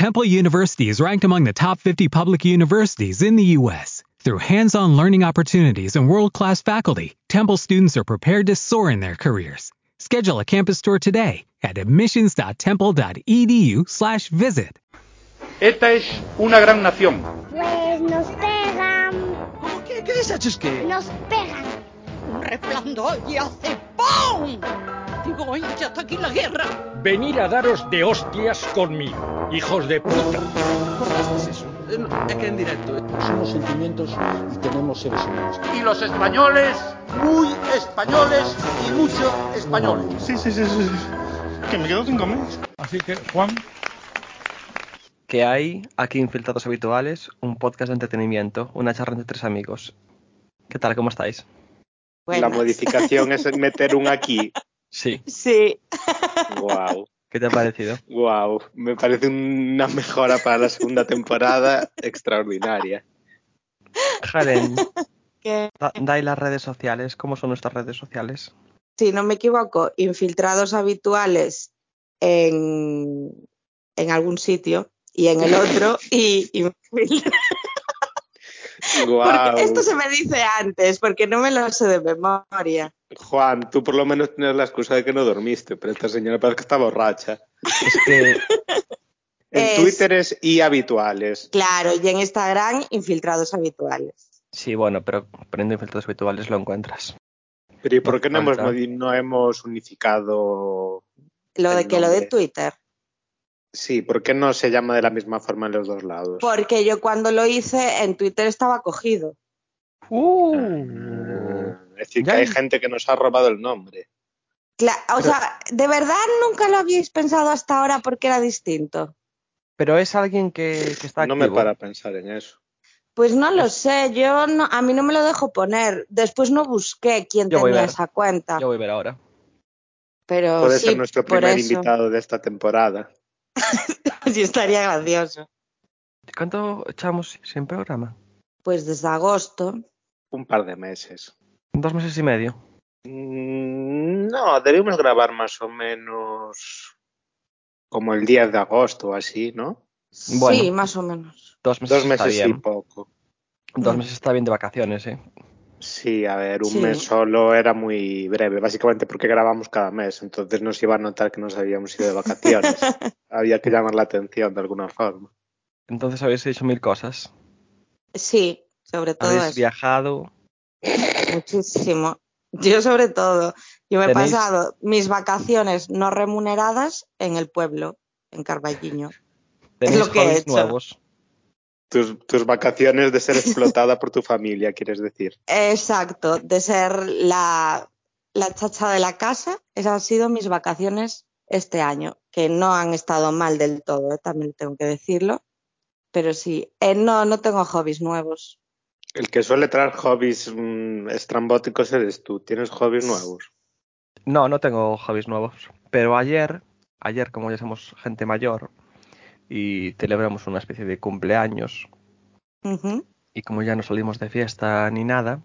Temple University is ranked among the top 50 public universities in the U.S. Through hands-on learning opportunities and world-class faculty, Temple students are prepared to soar in their careers. Schedule a campus tour today at admissions.temple.edu/visit. ETA es una gran nación. Pues nos pegan. ¿Qué, qué es que? Nos pegan. Un resplandor y hace ¡pum! Digo, ¡ay, ya está aquí la guerra! Venir a daros de hostias conmigo, hijos de puta. ¿Qué es eso? Es que en directo. eh. Somos sentimientos y tenemos seres humanos. Y los españoles, muy españoles y mucho españoles. Sí, sí, sí, sí. Que me quedo sin comer. Así que, Juan, que hay aquí Infiltrados Habituales, un podcast de entretenimiento, una charla entre tres amigos. ¿Qué tal? ¿Cómo estáis? La modificación es meter un aquí. Sí. Sí. Wow, ¿Qué te ha parecido? wow. Me parece una mejora para la segunda temporada extraordinaria. Jaren, da, dai las redes sociales. ¿Cómo son nuestras redes sociales? si no me equivoco, infiltrados habituales en, en algún sitio y en el otro y Wow. Esto se me dice antes, porque no me lo sé de memoria. Juan, tú por lo menos tienes la excusa de que no dormiste, pero esta señora parece que está borracha. Es que En Es- Twitter es y habituales. Claro, y en Instagram, infiltrados habituales. sí, bueno, pero poniendo Infiltrados Habituales lo encuentras. Pero ¿y por qué no hemos, no unificado? Lo de que lo de. Twitter. Sí, ¿por qué no se llama de la misma forma en los dos lados? Porque yo cuando lo hice en Twitter estaba cogido. Ah, es decir, que hay hay- gente que nos ha robado el nombre. Cla- o sea, ¿de verdad nunca lo habíais pensado hasta ahora porque era distinto? Pero es alguien que, que está No activo. me para pensar en eso. Pues no lo sé, yo no, a mí no me lo dejo poner. Después no busqué quién Yo tenía esa cuenta. Yo voy a ver ahora. Pero Puede sí, ser nuestro por primer eso. invitado de esta temporada. Sí, estaría gracioso. ¿Cuánto echamos sin programa? Pues desde agosto. Un par de meses. Dos meses y medio. Mm, No, debimos grabar más o menos como el 10 de agosto o así, ¿no? Bueno. Sí, más o menos. Dos meses, Dos meses está y poco. Dos Mm. meses está bien de vacaciones, ¿eh? Sí, a ver, un Sí. mes solo era muy breve, básicamente porque grabamos cada mes, entonces nos iba a notar que nos habíamos ido de vacaciones. Había que llamar la atención de alguna forma. Entonces habéis hecho mil cosas. Sí, sobre todo Habéis eso. viajado. Muchísimo. Yo sobre todo. Yo me he Tenéis- pasado mis vacaciones no remuneradas en el pueblo, en Carballiño. Tenéis lo que he hecho. nuevos. Tus, tus vacaciones de ser explotada por tu familia, quieres decir. Exacto, de ser la, la chacha de la casa, esas han sido mis vacaciones este año, que no han estado mal del todo, ¿eh? también tengo que decirlo. Pero sí, eh, no, no tengo hobbies nuevos. El que suele traer hobbies mm, estrambóticos eres tú. ¿Tienes hobbies nuevos? No, no tengo hobbies nuevos. Pero ayer, ayer como ya somos gente mayor y celebramos una especie de cumpleaños y como ya no salimos de fiesta ni nada,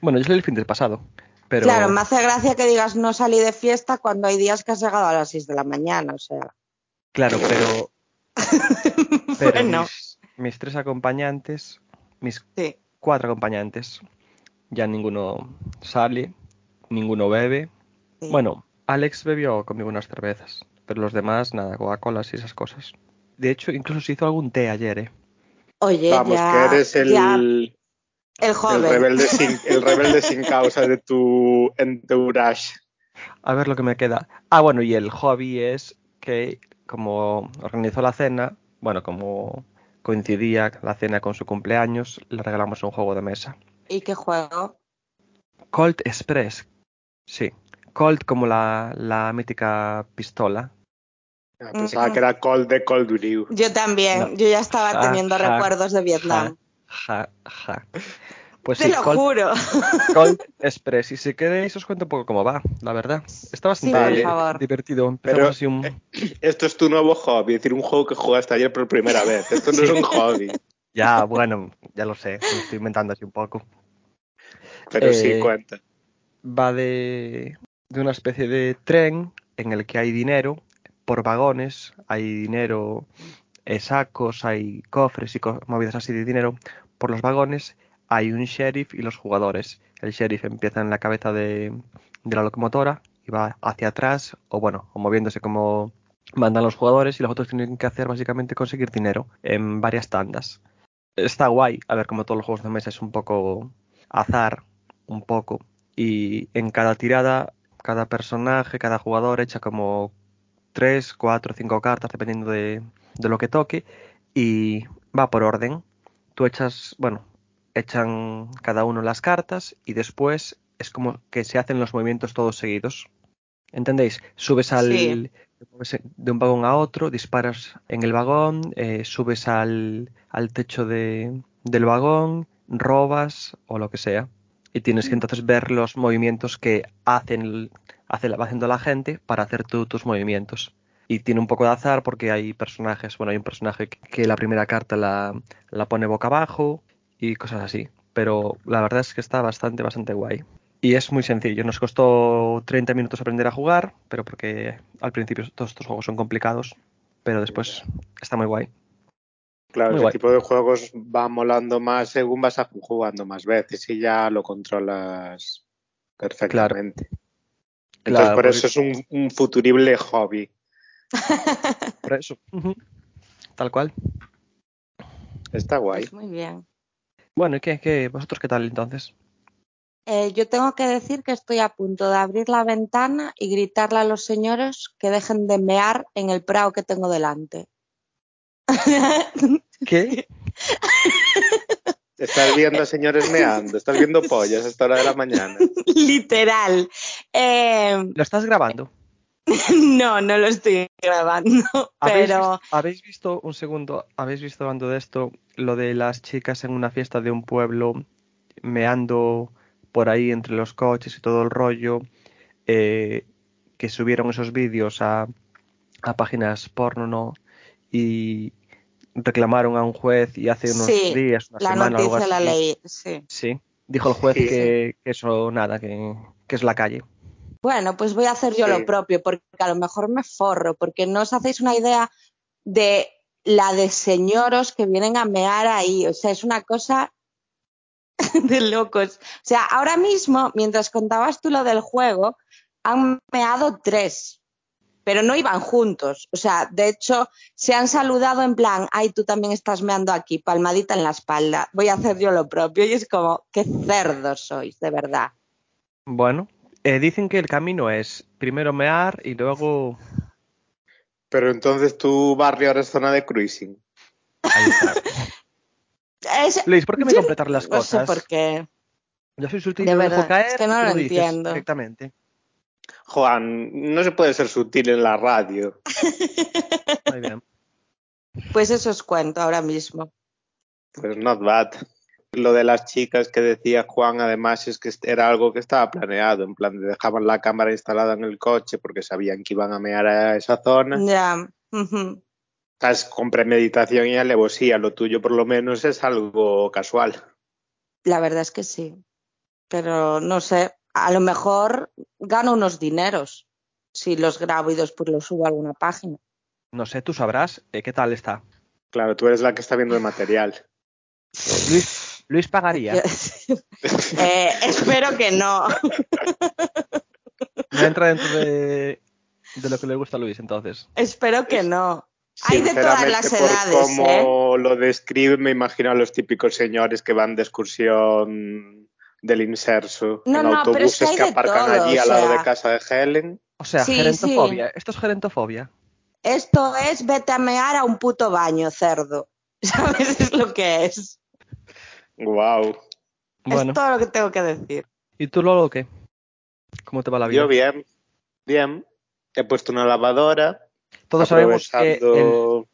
bueno, yo salí el fin del pasado, pero Claro, me hace gracia que digas no salí de fiesta cuando hay días que has llegado a las 6 de la mañana, o sea. claro, pero, pero bueno, mis, mis tres acompañantes, mis sí. Cuatro acompañantes, ya ninguno sale, ninguno bebe. sí. Bueno, Alex bebió conmigo unas cervezas, pero los demás nada, Coca-Colas y esas cosas. De hecho, incluso se hizo algún té ayer, ¿eh? Oye, Vamos, ya, que eres el, ya, el, el joven. rebelde sin, el rebelde sin causa de tu entourage. A ver lo que me queda. Ah, bueno, y el hobby es que como organizó la cena, bueno, como coincidía la cena con su cumpleaños, le regalamos un juego de mesa. ¿Y qué juego? Colt Express. Sí. Colt como la, la mítica pistola. Ah, Pensaba que era Cold de Cold Brew. Yo también, No. yo ya estaba teniendo ja, recuerdos de Vietnam. Ja, ja. Pues Te sí, lo juro. Colt Express. Y si queréis os cuento un poco cómo va, la verdad. Está bastante Vale. divertido. Empezamos Pero- así un... Esto es tu nuevo hobby, es decir, un juego que jugaste ayer por primera vez. Esto no es un hobby. Ya, bueno, ya lo sé, me lo estoy inventando así un poco. Pero sí Eh, cuenta. va de, de una especie de tren en el que hay dinero por vagones, hay dinero eh, sacos, hay cofres y co- movidas así de dinero por los vagones, hay un sheriff y los jugadores. El sheriff empieza en la cabeza de, la locomotora y va hacia atrás, o bueno, o moviéndose como mandan los jugadores y los otros tienen que hacer básicamente conseguir dinero en varias tandas. Está guay, a ver, como todos los juegos de mesa es un poco azar, un poco, y en cada tirada, cada personaje, cada jugador echa como tres, cuatro, cinco cartas, dependiendo de, de lo que toque, y va por orden. Tú echas, bueno, echan cada uno las cartas y después es como que se hacen los movimientos todos seguidos. ¿Entendéis? Subes al Sí. de un vagón a otro, disparas en el vagón, eh, subes al, al techo de, del vagón, robas o lo que sea. Y tienes que entonces ver los movimientos que hacen, hace, va haciendo la gente para hacer tus movimientos. Y tiene un poco de azar porque hay personajes, bueno, hay un personaje que, que la primera carta la, la pone boca abajo y cosas así. Pero la verdad es que está bastante, bastante guay. Y es muy sencillo. Nos costó 30 minutos aprender a jugar, pero porque al principio todos estos juegos son complicados, pero después está muy guay. Claro, Muy ese guay. tipo de juegos va molando más según vas jugando más veces y ya lo controlas perfectamente. Entonces, Claro, por porque- eso es un, un futurible hobby. Por eso. Tal cual. Está guay. Pues muy bien. Bueno, ¿y qué, qué? ¿Vosotros qué tal entonces? Eh, yo tengo que decir que estoy a punto de abrir la ventana y gritarle a los señores que dejen de mear en el prado que tengo delante. ¿Qué? Estás viendo a señores meando, estás viendo pollas a esta hora de la mañana. Literal. Eh, ¿Lo estás grabando? no, no lo estoy grabando, ¿Habéis, pero vis- habéis visto, un segundo, habéis visto hablando de esto, lo de las chicas en una fiesta de un pueblo meando por ahí entre los coches y todo el rollo, eh, que subieron esos vídeos a, a páginas porno, ¿no? Y reclamaron a un juez y hace unos sí, días, una la semana, algo noticia la leí, sí. Sí, dijo el juez Sí. que, que eso nada, que, que es la calle. Bueno, pues voy a hacer yo Sí. lo propio, porque a lo mejor me forro, porque no os hacéis una idea de la de señoros que vienen a mear ahí. O sea, es una cosa de locos. O sea, ahora mismo, mientras contabas tú lo del juego, han meado tres, pero no iban juntos. O sea, de hecho, se han saludado en plan, ay, tú también estás meando aquí, palmadita en la espalda. Voy a hacer yo lo propio. Y es como, qué cerdos sois, de verdad. Bueno, eh, dicen que el camino es primero mear y luego... Pero entonces tu barrio ahora es zona de cruising. Ahí está. Es- Luis, ¿por qué me Yo completar las no sé cosas? por qué. Yo soy sutil De y lo dejo verdad, caer es que no lo entiendo. directamente. Juan, no se puede ser sutil en la radio. Muy bien. Pues eso os cuento ahora mismo. Pues not bad. Lo de las chicas que decía Juan, además, es que era algo que estaba planeado. En plan, dejaban la cámara instalada en el coche porque sabían que iban a mear a esa zona. Ya. ujú. Estás con premeditación y alevosía. Lo tuyo, por lo menos, es algo casual. La verdad es que sí. Pero no sé, a lo mejor gano unos dineros si los grabo y después los subo a alguna página. No sé, tú sabrás eh, qué tal está. Claro, tú eres la que está viendo el material. Luis, Luis pagaría. Eh, espero que no. No entra dentro de, de lo que le gusta a Luis, entonces. espero que no. Hay de todas las edades, por ¿eh? cómo lo describe, me imagino a los típicos señores que van de excursión del inserso No, en no, pero es autobuses que aparcan todo, allí al lado sea. de casa de Helen. O sea, Sí, gerentofobia. Esto es gerentofobia. Esto es vete a mear a un puto baño, cerdo. ¿Sabes? Es lo que es. Wow. Bueno, Es todo lo que tengo que decir. ¿y tú, Lolo, qué? ¿Cómo te va la vida? Yo bien, bien. He puesto una lavadora. Todos sabemos que... el- aprovechando-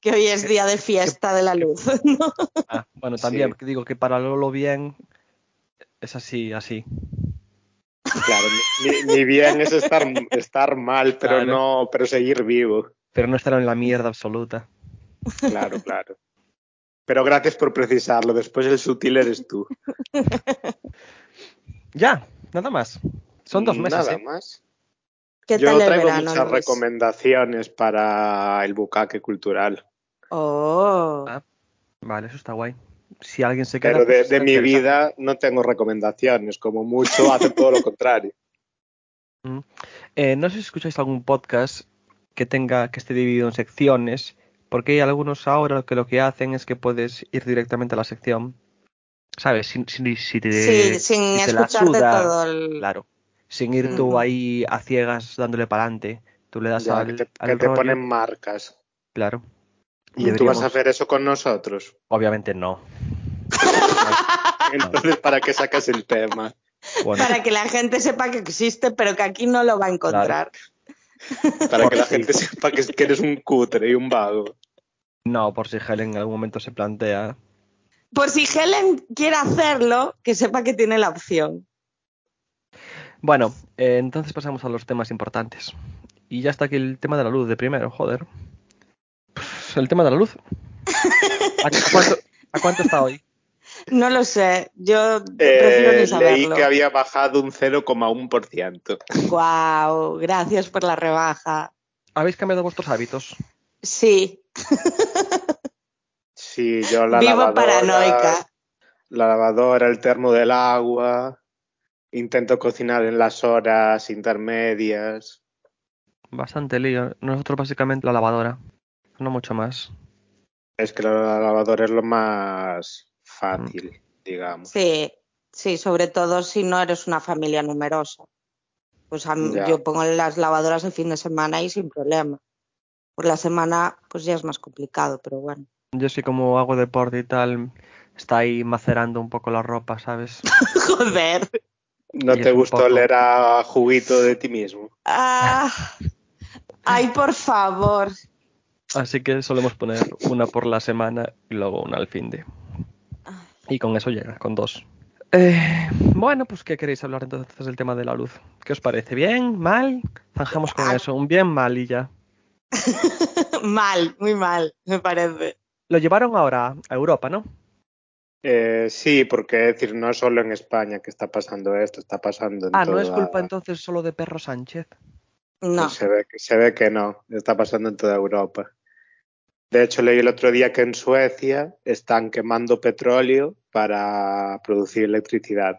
Que hoy es día de fiesta de la luz. ¿no? Ah, bueno, también Sí. digo que para Lolo bien es así, así. Claro, ni, ni bien es estar, estar mal, pero Claro. no, pero seguir vivo. Pero no estar en la mierda absoluta. Claro, claro. Pero gracias por precisarlo. Después el sutil eres tú. Ya, nada más. Son dos meses, Nada ¿eh? más. ¿Qué Yo tal el traigo verano, muchas Luis? recomendaciones para el bucaque cultural. Oh. Ah, vale, eso está guay. Si alguien se queda. Pero de, pues de mi vida no tengo recomendaciones, como mucho hace todo lo contrario. Mm. Eh, no sé si escucháis algún podcast que tenga que esté dividido en secciones, porque hay algunos ahora que lo que hacen es que puedes ir directamente a la sección, ¿sabes? Sin, sin- si te, Sí, sin si te la suda, todo el... Claro, sin ir tú ahí a ciegas dándole para adelante. Tú le das Ya, al, que te, al que te ponen marcas. Claro. ¿Y tú vas a hacer eso con nosotros? Obviamente no. Entonces, ¿para qué sacas el tema? Bueno, Para que la gente sepa que existe, pero que aquí no lo va a encontrar. Para que la gente sepa que eres un cutre y un vago. No, por si Helen en algún momento se plantea. Por si Helen quiere hacerlo, que sepa que tiene la opción. Bueno, eh, entonces pasamos a los temas importantes. Y ya está aquí el tema de la luz de primero, joder. Pff, el tema de la luz. ¿A, a cuánto, a cuánto está hoy? No lo sé, yo prefiero Eh, ni leí saberlo. que había bajado un 0,1%. Guau, gracias por la rebaja. ¿Habéis cambiado vuestros hábitos? Sí, Sí, yo la vivo lavadora, paranoica. la lavadora, el termo del agua, intento cocinar en las horas intermedias. Bastante lío. Nosotros básicamente la lavadora. No mucho más. Es que la lavadora es lo más fácil, digamos. Sí, sí, sobre todo si no eres una familia numerosa. Pues a mí- Ya. yo pongo las lavadoras el fin de semana y sin problema. Por la semana, pues ya es más complicado, pero bueno. Yo sí como hago deporte y tal, está ahí macerando un poco la ropa, ¿sabes? Joder. ¿No Y te gustó poco- oler a juguito de ti mismo? Ah, ay, por favor. Así que solemos poner una por la semana y luego una al fin de. Y con eso llega, con dos. Eh, bueno, pues ¿qué queréis hablar entonces del tema de la luz? ¿Qué os parece? ¿Bien? ¿Mal? Zanjamos con Ah. eso. Un bien, mal y ya. Mal, muy mal, me parece. Lo llevaron ahora a Europa, ¿no? Eh, sí, porque es decir, no es solo en España que está pasando esto, está pasando en Ah, no es culpa entonces solo de Perro Sánchez. No. Pues se, ve, que- se ve que no, está pasando en toda Europa. De hecho, leí el otro día que en Suecia están quemando petróleo para producir electricidad.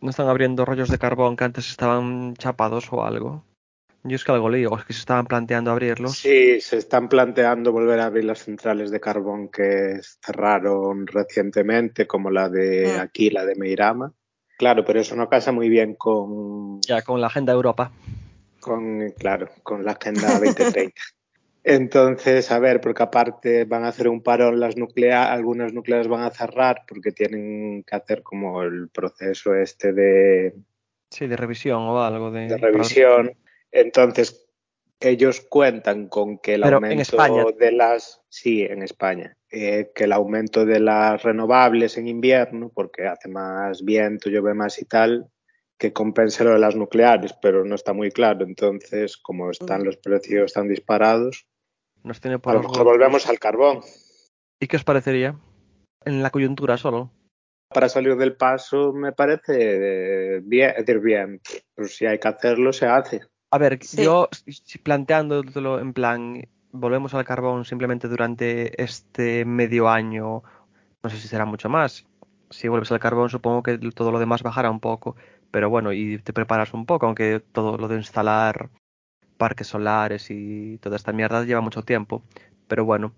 No están abriendo rollos de carbón que antes estaban chapados o algo. Yo es que algo leí, o es que se estaban planteando abrirlos. Sí, se están planteando volver a abrir las centrales de carbón que cerraron recientemente, como la de Mm. aquí, la de Meirama. Claro, pero eso no casa muy bien con, Ya con la agenda de Europa. con claro, con la Agenda 2030. Entonces, a ver, porque aparte van a hacer un parón las nucleares, algunas nucleares van a cerrar porque tienen que hacer como el proceso este de, Sí, de revisión o algo de. de revisión. Entonces, ellos cuentan con que el Pero en aumento de las. Sí, en España. eh, que el aumento de las renovables en invierno, porque hace más viento, llueve más y tal, que compense lo de las nucleares, pero no está muy claro. Entonces, como están los precios tan disparados, Nos tiene a lo mejor volvemos al carbón. ¿Y qué os parecería? En la coyuntura solo. Para salir del paso me parece eh, bien, es decir, bien, pues si hay que hacerlo, se hace. A ver, Sí. yo planteándolo en plan, volvemos al carbón simplemente durante este medio año, no sé si será mucho más. Si vuelves al carbón, supongo que todo lo demás bajará un poco, pero bueno, y te preparas un poco, aunque todo lo de instalar parques solares y toda esta mierda lleva mucho tiempo. Pero bueno,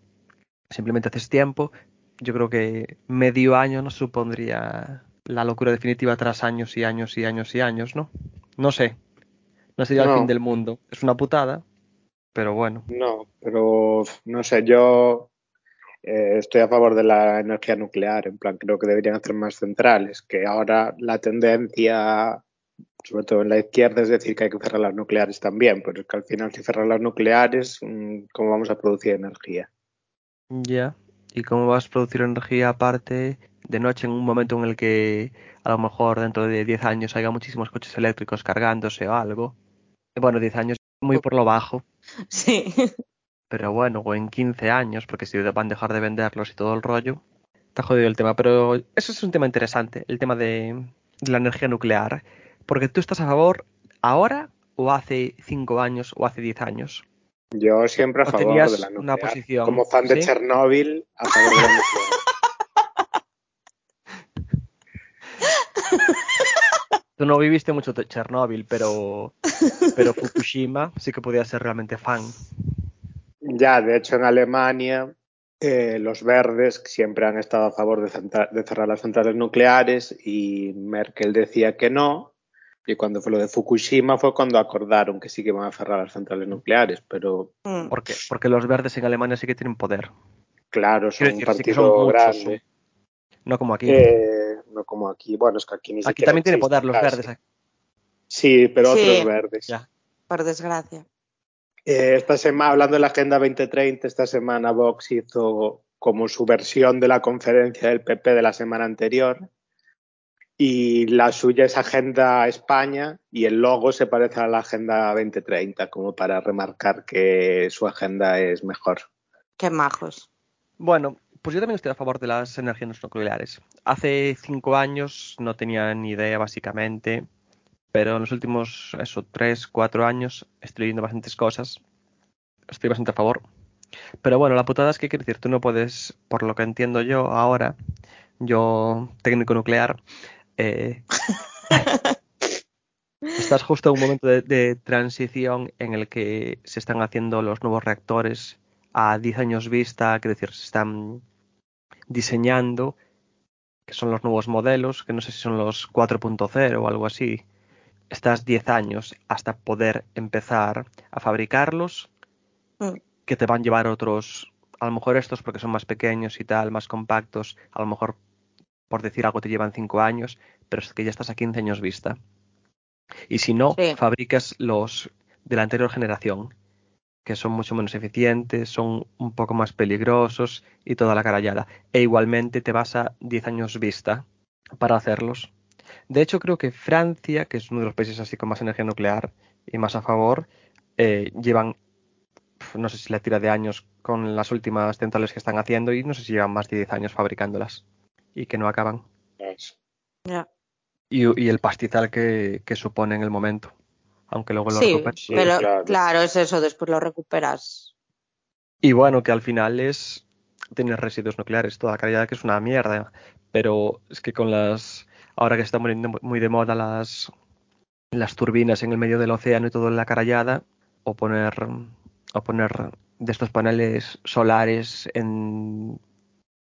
simplemente haces tiempo. Yo creo que medio año no supondría la locura definitiva tras años y años y años y años, ¿no? No sé. No sería el fin del mundo. Es una putada, pero bueno. No, pero no sé, yo eh, estoy a favor de la energía nuclear, en plan, creo que deberían hacer más centrales, que ahora la tendencia, sobre todo en la izquierda, es decir que hay que cerrar las nucleares también, pero es que al final si cerrar las nucleares, mm, ¿cómo vamos a producir energía? Ya. ¿Y cómo vas a producir energía aparte de noche en un momento en el que a lo mejor dentro de 10 años haya muchísimos coches eléctricos cargándose o algo? Bueno, 10 años muy por lo bajo, Sí. pero bueno, o en 15 años, porque si van a dejar de venderlos y todo el rollo, está jodido el tema. Pero eso es un tema interesante, el tema de, de la energía nuclear. Porque tú estás a favor ahora o hace 5 años o hace 10 años. Yo siempre a ¿O favor de la una nuclear. posición, Como fan de sí? Chernóbil, a favor de la nuclear. Tú no viviste mucho de Chernóbil, pero, pero Fukushima sí que podías ser realmente fan. Ya, de hecho, en Alemania, eh, los verdes siempre han estado a favor de, centra- de cerrar las centrales nucleares y Merkel decía que no. Y cuando fue lo de Fukushima fue cuando acordaron que sí que iban a cerrar las centrales nucleares. Pero Mm. ¿Por qué? Porque los verdes en Alemania sí que tienen poder. claro, son Quiero un decir, sí que partido muchos, grande. No como aquí. Eh, no como aquí. Bueno, es que aquí ni aquí siquiera también existe poder los casi. verdes. Sí, pero Sí. otros verdes. Ya. Por desgracia. Eh, esta semana, hablando de la Agenda 2030, esta semana Vox hizo como su versión de la conferencia del PP de la semana anterior. Y la suya es Agenda España y el logo se parece a la Agenda 2030, como para remarcar que su agenda es mejor. Qué majos. Bueno, pues yo también estoy a favor de las energías nucleares. Hace cinco años no tenía ni idea, básicamente, pero en los últimos, eso, tres, cuatro años estoy leyendo bastantes cosas. Estoy bastante a favor. Pero bueno, la putada es que, quiero decir, tú no puedes, por lo que entiendo yo ahora, yo, técnico nuclear, eh, estás justo en un momento de, de transición en el que se están haciendo los nuevos reactores a 10 años vista, quiero decir, se están diseñando, que son los nuevos modelos, que no sé si son los 4.0 o algo así. Estás 10 años hasta poder empezar a fabricarlos, Mm. que te van a llevar otros, a lo mejor estos porque son más pequeños y tal, más compactos, a lo mejor por decir algo te llevan 5 años, pero es que ya estás a 15 años vista. Y si no, Sí. fabricas los de la anterior generación, que son mucho menos eficientes, son un poco más peligrosos y toda la carallada. E igualmente te vas a 10 años vista para hacerlos. De hecho, creo que Francia, que es uno de los países así con más energía nuclear y más a favor, eh, llevan, no sé si la tira de años con las últimas centrales que están haciendo y no sé si llevan más de 10 años fabricándolas y que no acaban. Ya. Y, y el pastizal que, que supone en el momento. Aunque luego lo Sí, recuperes. pero claro. claro. es eso, después lo recuperas. Y bueno, que al final es tener residuos nucleares, toda la calidad que es una mierda. Pero es que con las. Ahora que se están poniendo muy de moda las, las turbinas en el medio del océano y todo en la carallada, o poner, o poner de estos paneles solares en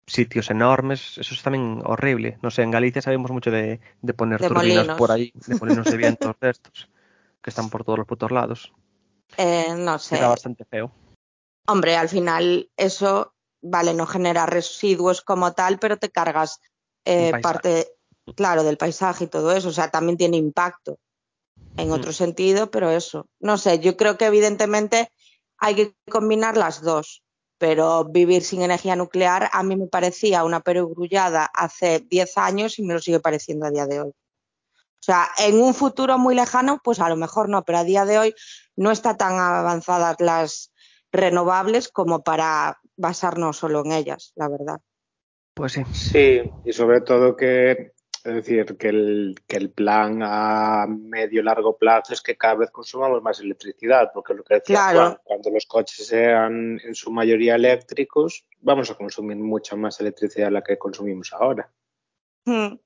sitios enormes, eso es también horrible. No sé, en Galicia sabemos mucho de, de poner De turbinas molinos. por ahí, de molinos de vientos de estos, que están por todos los putos lados. Eh, no sé. Queda bastante feo. Hombre, al final eso, vale, no genera residuos como tal, pero te cargas eh, parte, claro, del paisaje y todo eso. O sea, también tiene impacto en Mm. otro sentido, pero eso. No sé, yo creo que evidentemente hay que combinar las dos. Pero vivir sin energía nuclear a mí me parecía una perogrullada hace 10 años y me lo sigue pareciendo a día de hoy. O sea, en un futuro muy lejano, pues a lo mejor no, pero a día de hoy no está tan avanzadas las renovables como para basarnos solo en ellas, la verdad. Pues sí. Sí, y sobre todo que, es decir, que el, que el plan a medio largo plazo es que cada vez consumamos más electricidad, porque lo que decía Claro. Juan, cuando los coches sean en su mayoría eléctricos, vamos a consumir mucha más electricidad de la que consumimos ahora. Hmm.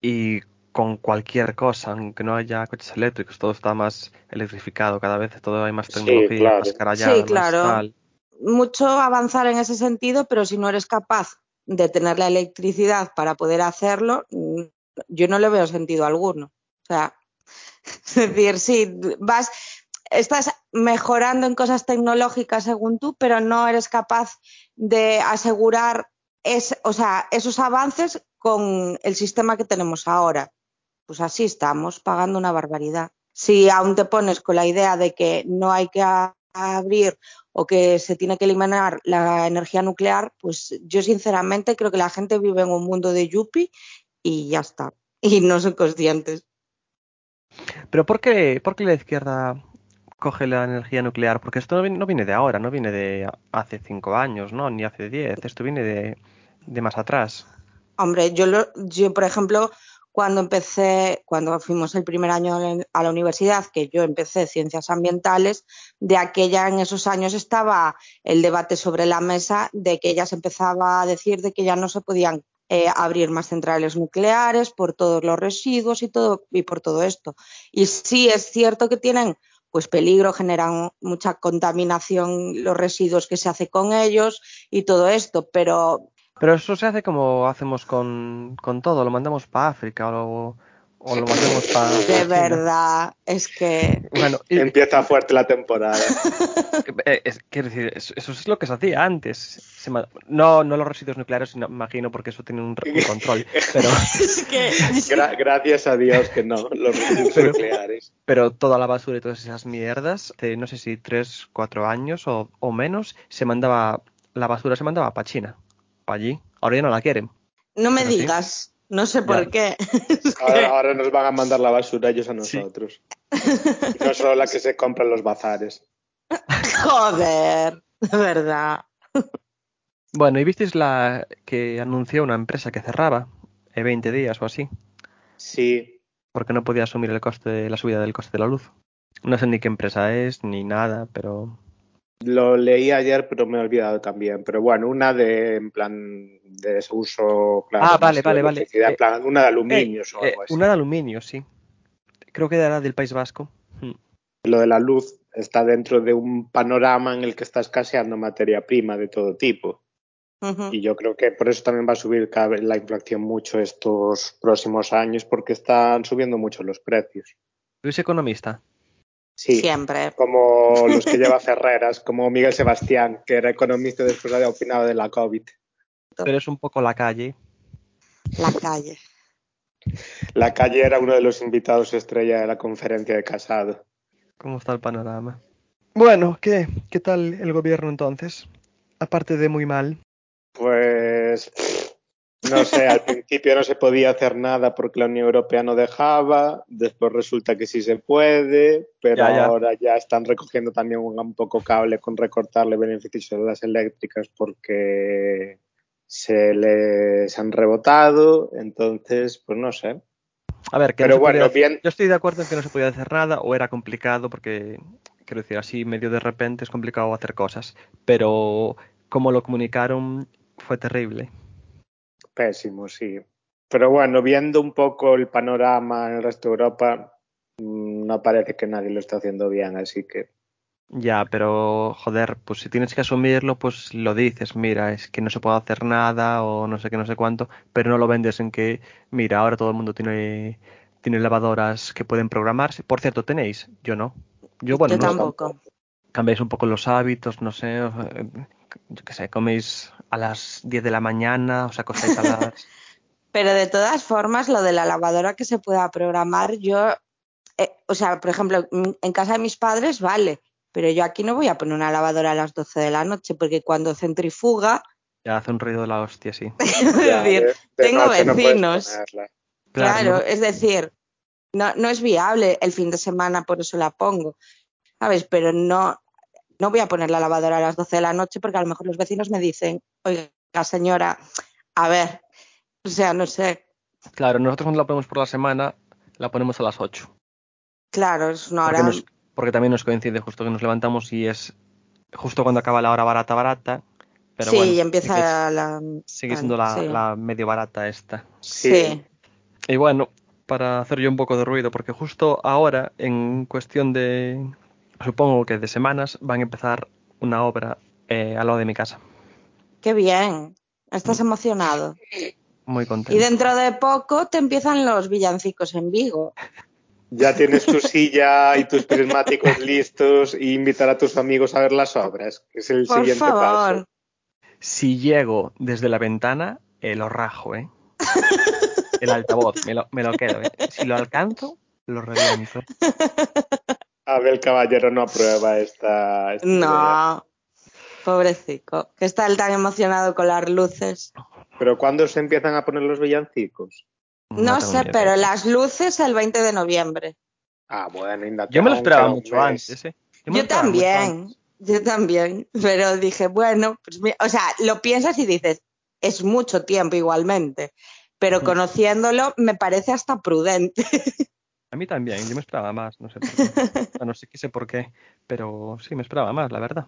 Y con cualquier cosa, aunque no haya coches eléctricos, todo está más electrificado, cada vez todo hay más Sí, tecnología, claro. más carallada, Sí, más claro. tal. Mucho avanzar en ese sentido, pero si no eres capaz de tener la electricidad para poder hacerlo, yo no le veo sentido alguno. O sea, es decir, sí, vas, estás mejorando en cosas tecnológicas según tú, pero no eres capaz de asegurar es, o sea, esos avances con el sistema que tenemos ahora. Pues así estamos, pagando una barbaridad. Si aún te pones con la idea de que no hay que abrir o que se tiene que eliminar la energía nuclear, pues yo sinceramente creo que la gente vive en un mundo de yuppie y ya está. Y no son conscientes. Pero ¿por qué, por qué la izquierda coge la energía nuclear? Porque esto no viene, no viene de ahora, no viene de hace cinco años, ¿no? Ni hace diez, esto viene de, de más atrás. Hombre, yo, lo, yo, por ejemplo, cuando empecé, cuando fuimos el primer año a la universidad, que yo empecé ciencias ambientales, de aquella en esos años estaba el debate sobre la mesa de que ya se empezaba a decir de que ya no se podían eh, abrir más centrales nucleares por todos los residuos y todo y por todo esto. Y sí es cierto que tienen pues peligro, generan mucha contaminación los residuos que se hace con ellos y todo esto, pero pero eso se hace como hacemos con, con todo, lo mandamos para África o, o, lo mandamos para... De verdad, es que... Bueno, y... Empieza fuerte la temporada. Eh, es, quiero decir, eso, eso, es lo que se hacía antes. Se, no, no los residuos nucleares, imagino, porque eso tiene un, un control. Pero... es que... Gra gracias a Dios que no, los residuos pero, nucleares. Pero toda la basura y todas esas mierdas, de, no sé si tres, cuatro años o, o menos, se mandaba... La basura se mandaba para China allí. Ahora ya no la quieren. No me Pero digas, sí. no sé por ya. qué. ahora, ahora, nos van a mandar la basura ellos a nosotros. Sí. Y no solo la que se compra en los bazares. Joder, de verdad. Bueno, ¿y visteis la que anunció una empresa que cerraba en 20 días o así? Sí. Porque no podía asumir el coste de la subida del coste de la luz. No sé ni qué empresa es ni nada, pero lo leí ayer, pero me he olvidado también. Pero bueno, una de, en plan, de uso, claro. Ah, vale, vale, vale. En plan, una de aluminio eh, o algo eh, así. Una de aluminio, sí. Creo que era del País Vasco. Hmm. Lo de la luz está dentro de un panorama en el que está escaseando materia prima de todo tipo. Uh -huh. Y yo creo que por eso también va a subir la inflación mucho estos próximos años, porque están subiendo mucho los precios. ¿Tú eres economista? Sí, Siempre. como los que lleva Ferreras, como Miguel Sebastián, que era economista y después había opinado de la COVID. Pero es un poco la calle. La calle. La calle era uno de los invitados estrella de la conferencia de Casado. ¿Cómo está el panorama? Bueno, ¿qué, qué tal el gobierno entonces? Aparte de muy mal. Pues no sé, al principio no se podía hacer nada porque la Unión Europea no dejaba, después resulta que sí se puede, pero Ya, ya. ahora ya están recogiendo también un, poco cable con recortarle beneficios a las eléctricas porque se les han rebotado, entonces, pues no sé. A ver, que Pero no se bueno, podía hacer- bien- Yo estoy de acuerdo en que no se podía hacer nada o era complicado porque, quiero decir, así medio de repente es complicado hacer cosas. Pero como lo comunicaron fue terrible. Pésimo, sí. Pero bueno, viendo un poco el panorama en el resto de Europa, mm, no parece que nadie lo está haciendo bien, así que Ya, pero joder, pues si tienes que asumirlo, pues lo dices, mira, es que no se puede hacer nada o no sé qué, no sé cuánto, pero no lo vendes en que, mira, ahora todo el mundo tiene, tiene lavadoras que pueden programarse. Por cierto, ¿tenéis? Yo no. Yo, bueno, Yo no tampoco. cambiáis un poco los hábitos, no sé, yo qué sé, coméis a las 10 de la mañana, os acostáis a las... Pero de todas formas, lo de la lavadora que se pueda programar, yo, eh, o sea, por ejemplo, en casa de mis padres vale, pero yo aquí no voy a poner una lavadora a las 12 de la noche porque cuando centrifuga, Ya hace un ruido de la hostia, sí. es ya, decir, de- de tengo no vecinos. Claro, no- es decir, no, no es viable el fin de semana, por eso la pongo, ¿sabes? Pero no, no voy a poner la lavadora a las 12 de la noche porque a lo mejor los vecinos me dicen, oiga, señora, a ver, o sea, no sé, Claro, nosotros cuando la ponemos por la semana, la ponemos a las 8. claro, es una Porque, hora. nos- porque también nos coincide justo que nos levantamos y es justo cuando acaba la hora barata barata. Pero sí, bueno, y empieza sigue, la. sigue siendo la, sí. la medio barata esta. Sí. Y bueno, para hacer yo un poco de ruido, porque justo ahora, en cuestión de, supongo que de semanas, van a empezar una obra eh, al lado de mi casa. Qué bien. Estás emocionado. Muy Y contento. dentro de poco te empiezan los villancicos en Vigo. Ya tienes tu silla y tus prismáticos listos y invitar a tus amigos a ver las obras, que es el Por siguiente favor. paso. Si llego desde la ventana, eh, lo rajo, ¿eh? El altavoz, me lo, me lo quedo, ¿eh? Si lo alcanzo, lo reviento. Abel Caballero no aprueba esta, esta idea. No. Pobrecito. Que está él tan emocionado con las luces. Pero ¿cuándo se empiezan a poner los villancicos? No, sé, pero las luces el 20 de noviembre. Ah, bueno, Yo me lo aún esperaba mucho mes. antes, ¿eh? Yo también. Yo también. Pero dije, bueno, pues o sea, lo piensas y dices, es mucho tiempo igualmente. pero conociéndolo me parece hasta prudente. A mí también, yo me esperaba más, no sé por qué. no sé qué sé por qué, pero sí me esperaba más, la verdad.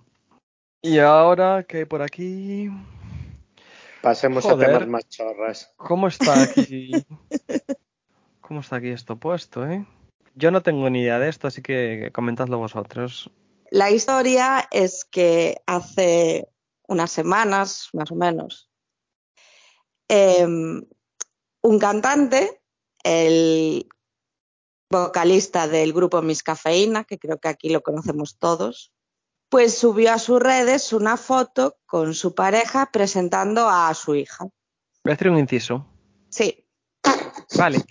Y ahora que por aquí. Pasemos a temas más chorras. ¿Cómo está aquí? ¿Cómo está aquí esto puesto, eh? Yo no tengo ni idea de esto, así que comentadlo vosotros. La historia es que hace unas semanas, más o menos, eh, un cantante, el vocalista del grupo Miss Cafeína, que creo que aquí lo conocemos todos, pues subió a sus redes una foto con su pareja presentando a su hija. Voy a hacer un inciso. Sí. Vale.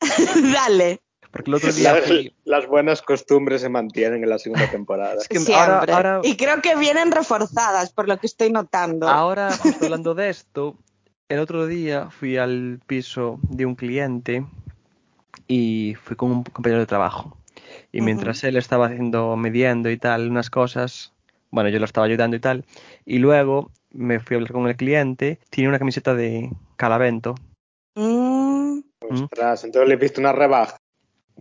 Dale. Porque el otro día Las, fui- las buenas costumbres se mantienen en la segunda temporada. que Siempre. ahora- ahora- Y creo que vienen reforzadas, por lo que estoy notando. Ahora, hablando de esto, el otro día fui al piso de un cliente y fui con un compañero de trabajo. Y mientras él estaba haciendo, midiendo y tal, unas cosas, bueno, yo lo estaba ayudando y tal, y luego me fui a hablar con el cliente, tiene una camiseta de Calavento. Mm, Ostras, entonces le viste una rebaja.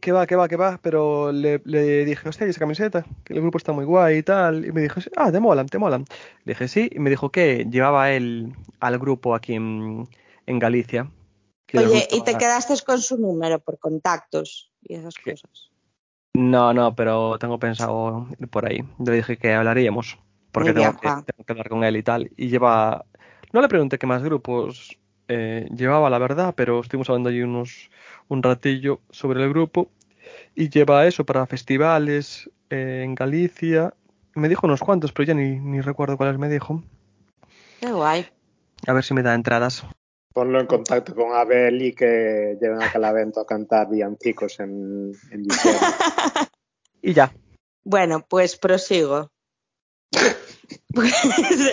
¿Qué va, qué va, qué va? Pero le, le dije, hostia, ¿y esa camiseta? Que el grupo está muy guay y tal. Y me dijo, ah, te molan, te molan. Le dije, sí. Y me dijo que llevaba él al grupo aquí en, en Galicia. Que Oye, y te quedaste con su número por contactos y esas cosas. No, no, pero tengo pensado ir por ahí. Le dije que hablaríamos. Porque tengo que, tengo que hablar con él y tal. Y lleva... No le pregunté qué más grupos eh, llevaba, la verdad, pero estuvimos hablando allí unos un ratillo sobre el grupo. Y lleva eso para festivales eh, en Galicia. Me dijo unos cuantos, pero ya ni, ni recuerdo cuáles me dijo. Qué guay. A ver si me da entradas. Ponlo en contacto con Abel y que lleven a Calavento a cantar villancicos en, en diciembre. Y ya. Bueno, pues prosigo. pues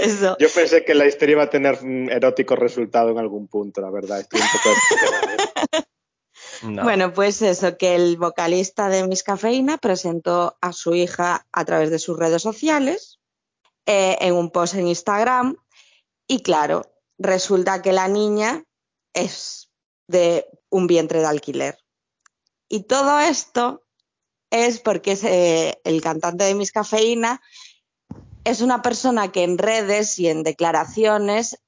eso. Yo pensé que la historia iba a tener un erótico resultado en algún punto, la verdad. Estoy un poco decepcionado. No. Bueno, pues eso, que el vocalista de Miss Cafeína presentó a su hija a través de sus redes sociales eh, en un post en Instagram y claro, resulta que la niña es de un vientre de alquiler. Y todo esto es porque el cantante de Miss Cafeína es una persona que en redes y en declaraciones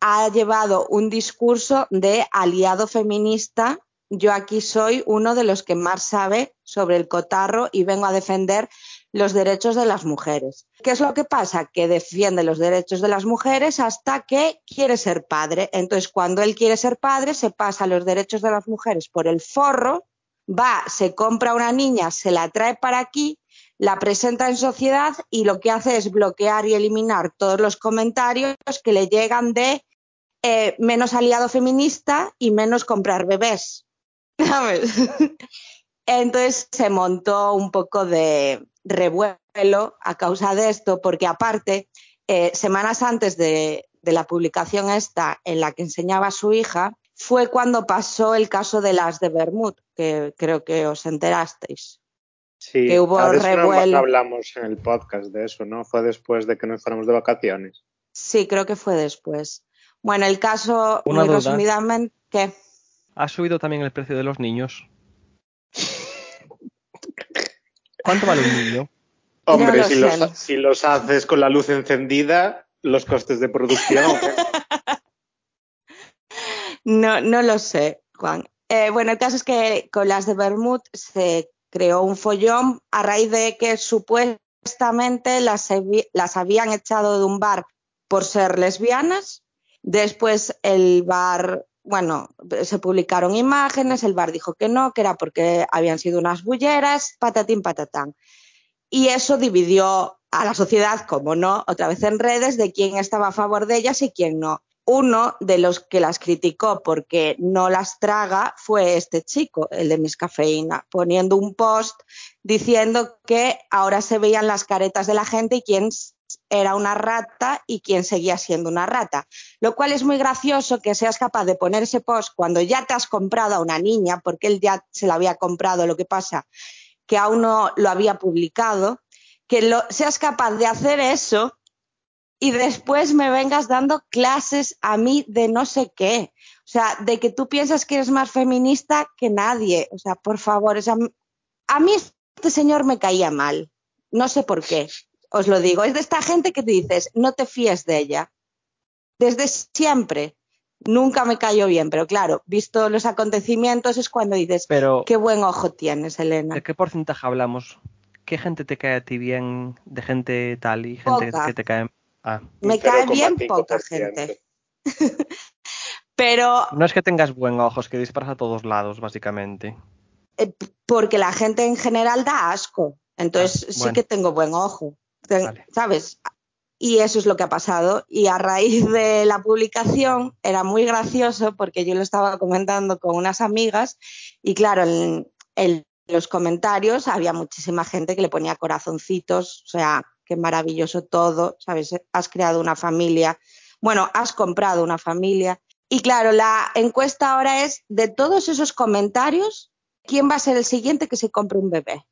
ha llevado un discurso de aliado feminista. Yo aquí soy uno de los que más sabe sobre el cotarro y vengo a defender los derechos de las mujeres. ¿Qué es lo que pasa? Que defiende los derechos de las mujeres hasta que quiere ser padre. Entonces, cuando él quiere ser padre, se pasa los derechos de las mujeres por el forro, va, se compra una niña, se la trae para aquí, la presenta en sociedad y lo que hace es bloquear y eliminar todos los comentarios que le llegan de eh, menos aliado feminista y menos comprar bebés. ¿Sabes? Entonces se montó un poco de revuelo a causa de esto, porque aparte, eh, semanas antes de, de la publicación esta en la que enseñaba a su hija, fue cuando pasó el caso de las de Bermud, que creo que os enterasteis. Sí, Que hubo revuelo. no hablamos en el podcast de eso, ¿no? Fue después de que nos fuéramos de vacaciones. Sí, creo que fue después. Bueno, el caso, Una muy duda. resumidamente, ¿qué? ¿Ha subido también el precio de los niños? ¿Cuánto vale un niño? Hombre, lo si, los, si los haces con la luz encendida, los costes de producción. No, no lo sé, Juan. Eh, bueno, el caso es que con las de Bermud se creó un follón a raíz de que supuestamente las, las habían echado de un bar por ser lesbianas. Después el bar, bueno, se publicaron imágenes, el bar dijo que no, que era porque habían sido unas bulleras, patatín patatán. Y eso dividió a la sociedad, como no, otra vez en redes, de quién estaba a favor de ellas y quién no. Uno de los que las criticó porque no las traga fue este chico, el de Miss Cafeína, poniendo un post diciendo que ahora se veían las caretas de la gente y quién era una rata y quién seguía siendo una rata. Lo cual es muy gracioso que seas capaz de poner ese post cuando ya te has comprado a una niña, porque él ya se la había comprado, lo que pasa que aún no lo había publicado, que seas capaz de hacer eso y después me vengas dando clases a mí de no sé qué. O sea, de que tú piensas que eres más feminista que nadie. O sea, por favor, o sea, a mí este señor me caía mal. No sé por qué. Os lo digo. Es de esta gente que te dices, no te fíes de ella. Desde siempre. Nunca me cayó bien, pero claro, visto los acontecimientos es cuando dices, Pero, qué buen ojo tienes, Elena. ¿de qué porcentaje hablamos? ¿Qué gente te cae a ti bien de gente tal y gente Poca. que te cae... Ah, Me cae bien 0,5%. poca gente. Pero no es que tengas buen ojos, que disparas a todos lados, básicamente. eh, porque la gente en general da asco. Entonces Ah, sí que tengo buen ojo. Vale. ¿Sabes? Y eso es lo que ha pasado. Y a raíz de la publicación era muy gracioso porque yo lo estaba comentando con unas amigas y claro, en, en los comentarios había muchísima gente que le ponía corazoncitos, o sea, qué maravilloso todo, ¿sabes? Has creado una familia, bueno, has comprado una familia. Y claro, la encuesta ahora es de todos esos comentarios, ¿quién va a ser el siguiente que se compre un bebé?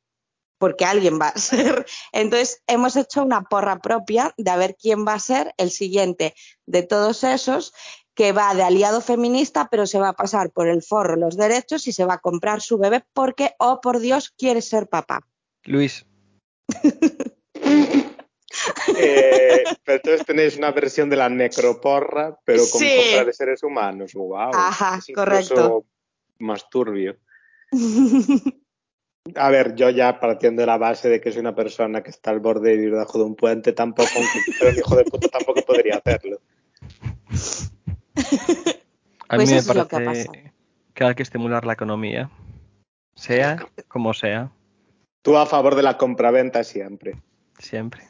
Porque alguien va a ser. Entonces, hemos hecho una porra propia de a ver quién va a ser el siguiente de todos esos que va de aliado feminista, pero se va a pasar por el forro los derechos y se va a comprar su bebé porque, oh por Dios, quiere ser papá. Luis, Eh, pero entonces tenéis una versión de la necroporra, pero con Sí. compra de seres humanos. Wow. Ajá, Es correcto. Más turbio. A ver, yo ya partiendo de la base de que soy una persona que está al borde de vivir debajo de un puente, tampoco, aunque fuera un hijo de puta, tampoco podría hacerlo. a Pues mí me eso es lo que ha parece que hay que estimular la economía, sea como sea, Tú a favor de la compraventa siempre. siempre.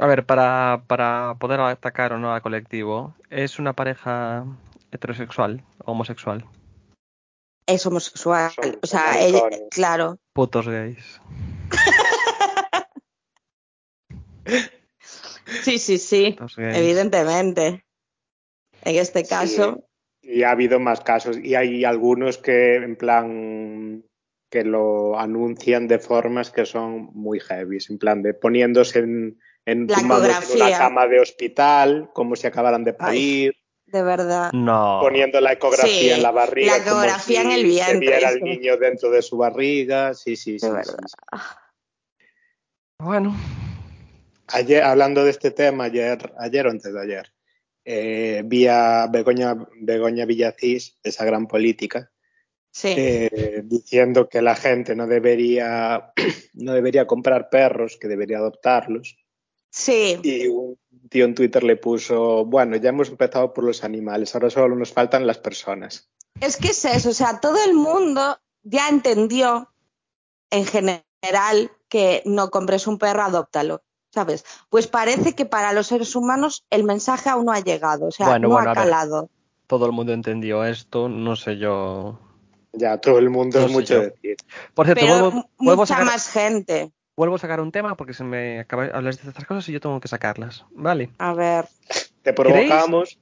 A ver, para, para poder atacar o no al colectivo, ¿es una pareja heterosexual o homosexual? Es homosexual. Son O sea, ella, claro. Putos gays. Sí, sí, sí. Putos gays. Evidentemente. En este caso, Y ha habido más casos. Y hay algunos que, en plan, que lo anuncian de formas que son muy heavy. En plan, de poniéndose en, en, La tumbados en una cama de hospital, como si acabaran de parir. De verdad. No. Poniendo la ecografía Sí, en la barriga. la ecografía como en si el vientre, viera eso. niño dentro de su barriga. Sí, sí, sí. De sí, verdad. sí. Bueno, Ayer, hablando de este tema, ayer, ayer o antes de ayer, eh, vi a Begoña, Begoña Villacís, esa gran política, Sí. eh, diciendo que la gente no debería, no debería comprar perros, que debería adoptarlos. Sí. Y un tío en Twitter le puso, bueno, ya hemos empezado por los animales, ahora solo nos faltan las personas. Es que es eso. O sea, todo el mundo ya entendió en general que no compres un perro, adóptalo. ¿Sabes? Pues parece que para los seres humanos el mensaje aún no ha llegado. O sea, Bueno, no bueno, ha ver. calado. todo el mundo entendió esto, no sé yo. Ya, todo el mundo No es mucho yo. decir. Por cierto, Pero vuelvo, m- vuelvo a mucha sacar, más gente. Vuelvo a sacar un tema porque se me acaba de hablar de estas cosas y yo tengo que sacarlas. Vale. A ver. Te provocamos.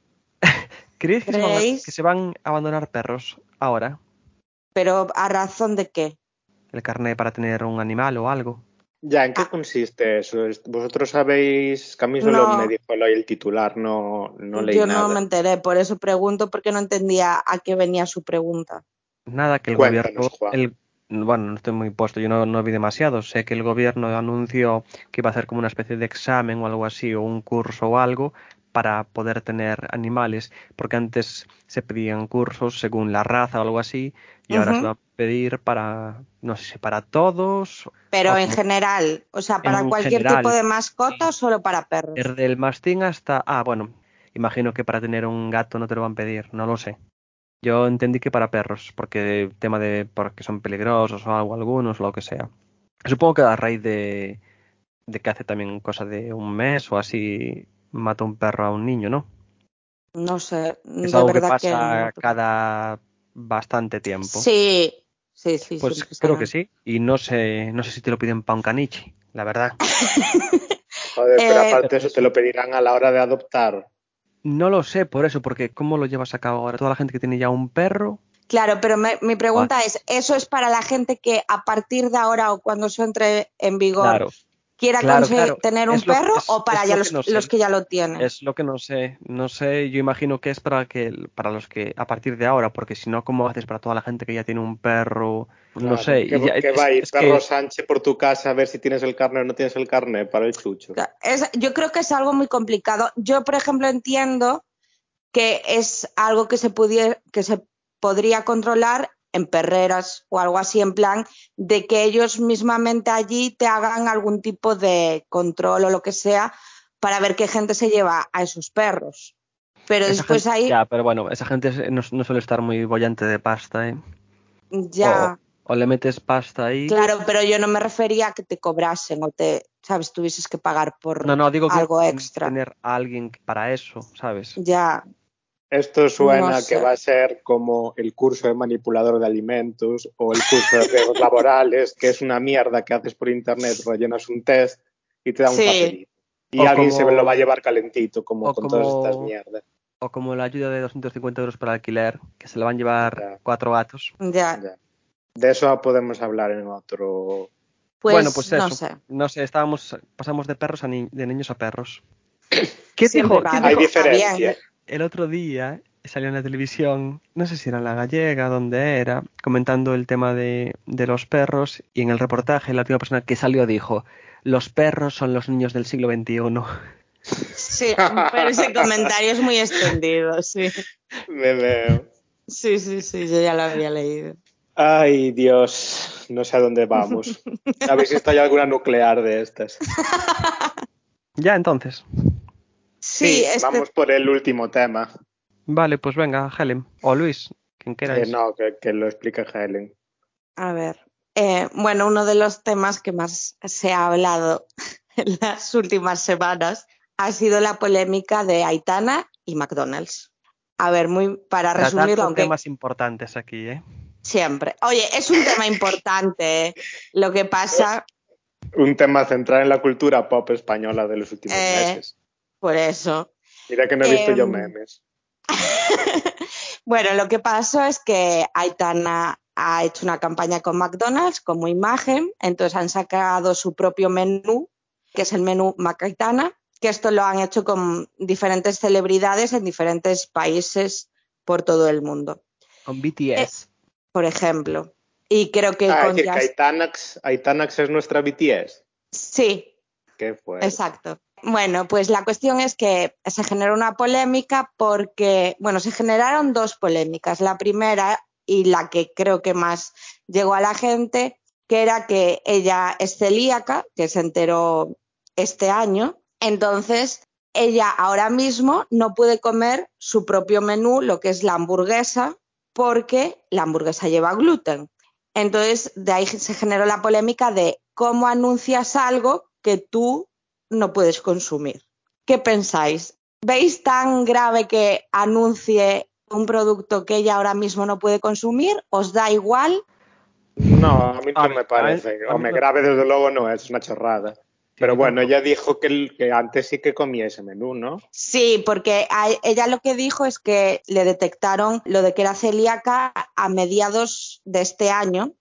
¿Creéis que se, van a, ¿Creéis? que se van a abandonar perros ahora? Pero ¿a razón de qué? El carné para tener un animal o algo. Ya, ¿en qué Ah. consiste eso? Es- Vosotros sabéis, que a mí solo No. me dijo lo- el titular, no, no leí Yo nada. no me enteré, por eso pregunto, porque no entendía a qué venía su pregunta. Nada, que el Cuéntanos, gobierno. El, bueno, no estoy muy puesto, yo no, no vi demasiado. Sé que el gobierno anunció que iba a hacer como una especie de examen o algo así, o un curso o algo, para poder tener animales, porque antes se pedían cursos según la raza o algo así, y ahora se va a pedir para, no sé si para todos. Pero en como- general, o sea, para cualquier general, tipo de mascota o solo para perros. Desde el mastín hasta. Ah, bueno, imagino que para tener un gato no te lo van a pedir, no lo sé. Yo entendí que para perros, porque el tema de porque son peligrosos o algo algunos o lo que sea. Supongo que a raíz de, de que hace también cosa de un mes o así mata un perro a un niño, ¿no? No sé, Es de algo que verdad pasa no. cada bastante tiempo. Sí, sí, sí. Pues creo que sí. Y no sé, no sé si te lo piden para un caniche, la verdad. Joder, pero Eh, aparte eso te lo pedirán a la hora de adoptar. No lo sé por eso, porque ¿cómo lo llevas a cabo ahora? Toda la gente que tiene ya un perro, Claro, pero me- mi pregunta es, ¿eso es para la gente que a partir de ahora o cuando eso entre en vigor claro. Quiera Claro, conse- claro. tener un Es lo- perro es- o para ya lo los, que no sé. los que ya lo tienen. Es lo que no sé, no sé, yo imagino que es para que para los que a partir de ahora, porque si no, ¿cómo haces para toda la gente que ya tiene un perro? No Claro, sé. Que, y ya- que es- va a ir es que- perro Sánchez por tu casa a ver si tienes el carnet o no tienes el carnet para el chucho. Es- yo creo que es algo muy complicado. Yo, por ejemplo, entiendo que es algo que se, pudiera, que se podría controlar en perreras o algo así, en plan de que ellos mismamente allí te hagan algún tipo de control o lo que sea para ver qué gente se lleva a esos perros. Pero esa después gente- ahí Ya, pero bueno, esa gente no, no suele estar muy bollante de pasta, ¿eh? ya, O le metes pasta ahí. claro, pero yo no me refería a que te cobrasen o te, sabes, tuvieses que pagar por No, no, digo que algo que extra. tener a alguien para eso, ¿sabes? Ya, Esto suena No que va a ser como el curso de manipulador de alimentos o el curso de riesgos laborales, que es una mierda que haces por internet, rellenas un test y te da un Sí. papelito. Y O alguien como- se lo va a llevar calentito, como o con como- todas estas mierdas. O como la ayuda de 250 euros para alquiler, que se la van a llevar Ya. cuatro gatos. ya. Ya. De eso podemos hablar en otro. Pues, bueno, pues eso. no sé. No sé, estábamos, pasamos de perros a ni- de niños a perros. ¿Qué dijo? qué bien. Hay dijo? diferencia. El otro día salió en la televisión, no sé si era en la gallega, donde era, comentando el tema de, de los perros y en el reportaje la última persona que salió dijo, los perros son los niños del siglo XXI. Sí, pero ese comentario es muy extendido, sí. Me veo. Sí, sí, sí, yo ya lo había leído. Ay, Dios, no sé a dónde vamos. A ver si está ya alguna nuclear de estas. Ya, entonces. Sí, este- vamos por el último tema. Vale, pues venga, Helen. O Luis, quien Eh, queráis. no, que, que lo explique Helen. a ver. eh, bueno, uno de los temas que más se ha hablado en las últimas semanas ha sido la polémica de Aitana y McDonald's. A ver, muy para resumirlo, aunque temas importantes aquí, ¿eh? siempre. Oye, es un tema importante. ¿eh? Lo que pasa, Un tema central en la cultura pop española de los últimos Eh, meses. Por eso. Mira que no he visto yo em, memes. Bueno, lo que pasó es que Aitana ha hecho una campaña con McDonald's como imagen, entonces han sacado su propio menú, que es el menú Macaitana, que esto lo han hecho con diferentes celebridades en diferentes países por todo el mundo, Con BTS. por ejemplo. Y creo que Ah, es con que Just- Aitanax, Aitanax es nuestra BTS. Sí, ¿Qué fue? Exacto. Bueno, pues la cuestión es que se generó una polémica porque, bueno, se generaron dos polémicas. La primera y la que creo que más llegó a la gente, que era que ella es celíaca, que se enteró este año. Entonces, ella ahora mismo no puede comer su propio menú, lo que es la hamburguesa, porque la hamburguesa lleva gluten. Entonces, de ahí se generó la polémica de cómo anuncias algo que tú no puedes consumir. ¿Qué pensáis? ¿Veis tan grave que anuncie un producto que ella ahora mismo no puede consumir? ¿Os da igual? No, a mí no A me parece. O me grave, desde luego, no es una chorrada. Pero bueno, ella dijo que, el- que antes sí que comía ese menú, ¿no? Sí, porque a ella lo que dijo es que le detectaron lo de que era celíaca a mediados de este año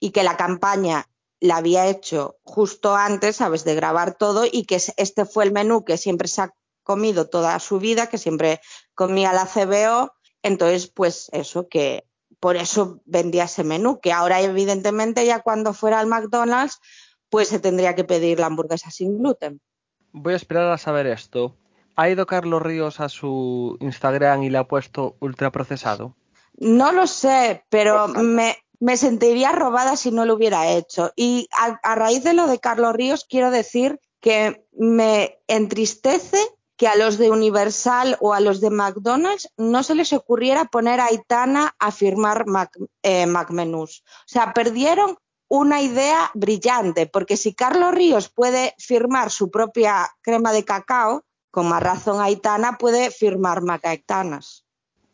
y que la campaña la había hecho justo antes, sabes, de grabar todo y que este fue el menú que siempre se ha comido toda su vida, que siempre comía la CBO. Entonces, pues eso, que por eso vendía ese menú, que ahora evidentemente ya cuando fuera al McDonald's, pues se tendría que pedir la hamburguesa sin gluten. Voy a esperar a saber esto. ¿Ha ido Carlos Ríos a su Instagram y le ha puesto ultraprocesado? No lo sé, pero me, me sentiría robada si no lo hubiera hecho. Y a, raíz de lo de Carlos Ríos, quiero decir que me entristece que a los de Universal o a los de McDonald's no se les ocurriera poner a Aitana a firmar Mac, eh. O sea, perdieron una idea brillante, porque si Carlos Ríos puede firmar su propia crema de cacao, con más razón Aitana puede firmar Macaitanas.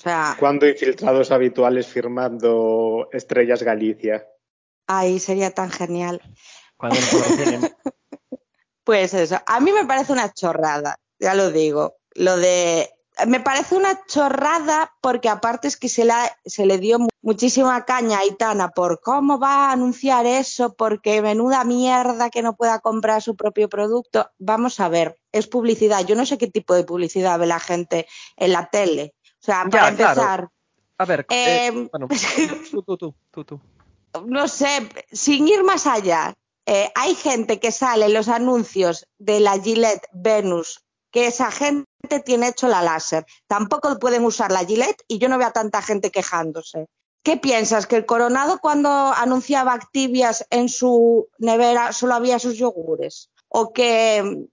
O sea, Cuando infiltrados habituales firmando Estrellas Galicia. Ay, sería tan genial. Cuando. Pues eso, a mí me parece una chorrada, ya lo digo. Lo de me parece una chorrada porque aparte es que se, la, se le dio muchísima caña a Aitana por cómo va a anunciar eso, porque menuda mierda que no pueda comprar su propio producto. Vamos a ver, es publicidad. Yo no sé qué tipo de publicidad ve la gente en la tele. O sea, para Ya, empezar, claro. A ver, eh, Eh, bueno, tú, tú, tú, tú, no sé, sin ir más allá, eh, hay gente que sale en los anuncios de la Gillette Venus, que esa gente tiene hecho la láser. Tampoco pueden usar la Gillette y yo no veo a tanta gente quejándose. ¿Qué piensas? ¿Que el Coronado cuando anunciaba Activias en su nevera solo había sus yogures? ¿O que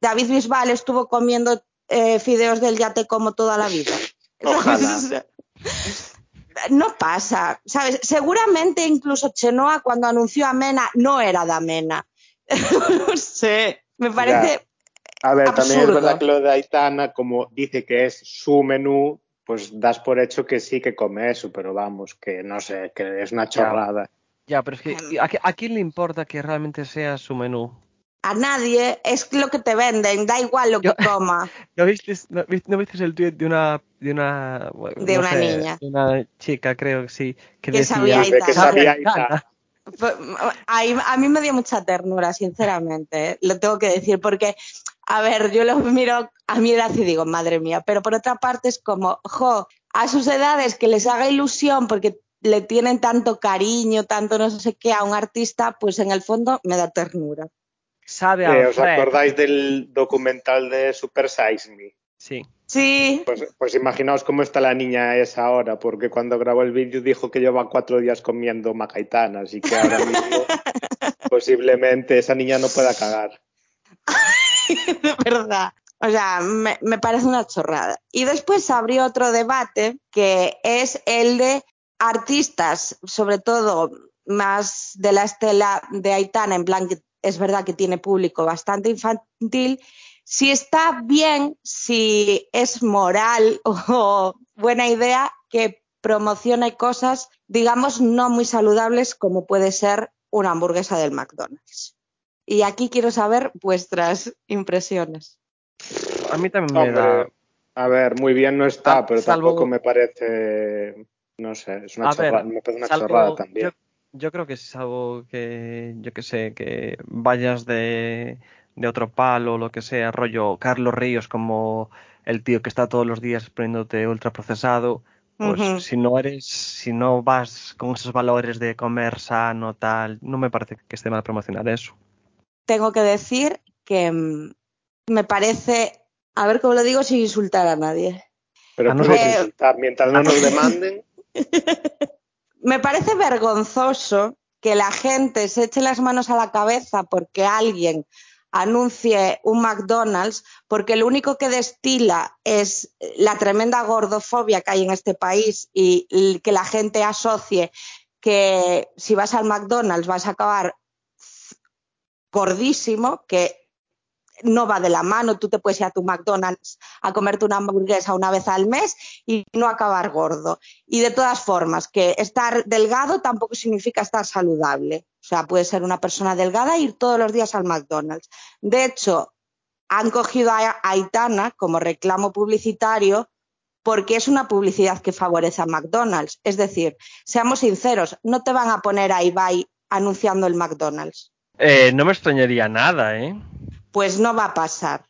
David Bisbal estuvo comiendo eh, fideos del yate como toda la vida? Ojalá. no pasa, ¿sabes? Seguramente incluso Chenoa cuando anunció a Mena no era de Mena. no sé, me parece A ver, también es verdad que lo de Aitana, como dice que es su menú, pues das por hecho que sí que come eso, pero vamos, que no sé, que es una chorrada. Ya, pero es que Em. ¿a, a quién le importa que realmente sea su menú? A nadie es lo que te venden, da igual lo que Yo- coma. ¿No viste, no, vis- no viste el tweet de una de una bueno, De no una sé, niña. de una chica creo que sí que, Que decía sabía que sabía ahí- a mí me dio mucha ternura, sinceramente, lo tengo que decir, porque, a ver, yo lo miro a mi edad y digo, madre mía, pero por otra parte es como, jo, a sus edades que les haga ilusión porque le tienen tanto cariño, tanto no sé qué a un artista, pues en el fondo me da ternura. Sabe a Eh, ¿Os Fred. acordáis del documental de Super Size Me? Sí. Sí, Pues, pues imaginaos cómo está la niña esa ahora, porque cuando grabó el vídeo dijo que lleva cuatro días comiendo macaitana, así que ahora mismo posiblemente esa niña no pueda cagar. de verdad. O sea, me, me parece una chorrada. Y después abrió otro debate que es el de artistas, sobre todo más de la estela de Aitana, en plan que es verdad que tiene público bastante infantil, si está bien, si es moral o buena idea que promocione cosas, digamos, no muy saludables como puede ser una hamburguesa del McDonald's. Y aquí quiero saber vuestras impresiones. A mí también me da a ver, muy bien no está, Ah, pero salvo- tampoco me parece, no sé, es una A ver, chorrada, me parece una salvo- chorrada también. Yo, yo creo que es algo que, yo que sé, que vayas de, de otro palo o lo que sea, rollo Carlos Ríos como el tío que está todos los días poniéndote ultraprocesado, pues si no eres, si no vas con esos valores de comer sano, tal, no me parece que esté mal promocionar eso. Tengo que decir que mm, me parece, a ver cómo lo digo sin insultar a nadie. Pero a nosotros- insultar, mientras no nos demanden, Me parece vergonzoso que la gente se eche las manos a la cabeza porque alguien anuncie un McDonald's, porque lo único que destila es la tremenda gordofobia que hay en este país y que la gente asocie que si vas al McDonald's vas a acabar gordísimo, que no va de la mano. Tú te puedes ir a tu McDonald's a comerte una hamburguesa una vez al mes y no acabar gordo. Y de todas formas, que estar delgado tampoco significa estar saludable. O sea, puede ser una persona delgada e ir todos los días al McDonald's. De hecho, han cogido a Aitana como reclamo publicitario porque es una publicidad que favorece a McDonald's. Es decir, seamos sinceros, no te van a poner a Ibai anunciando el McDonald's. Eh, no me extrañaría nada, ¿eh? Pues no va a pasar.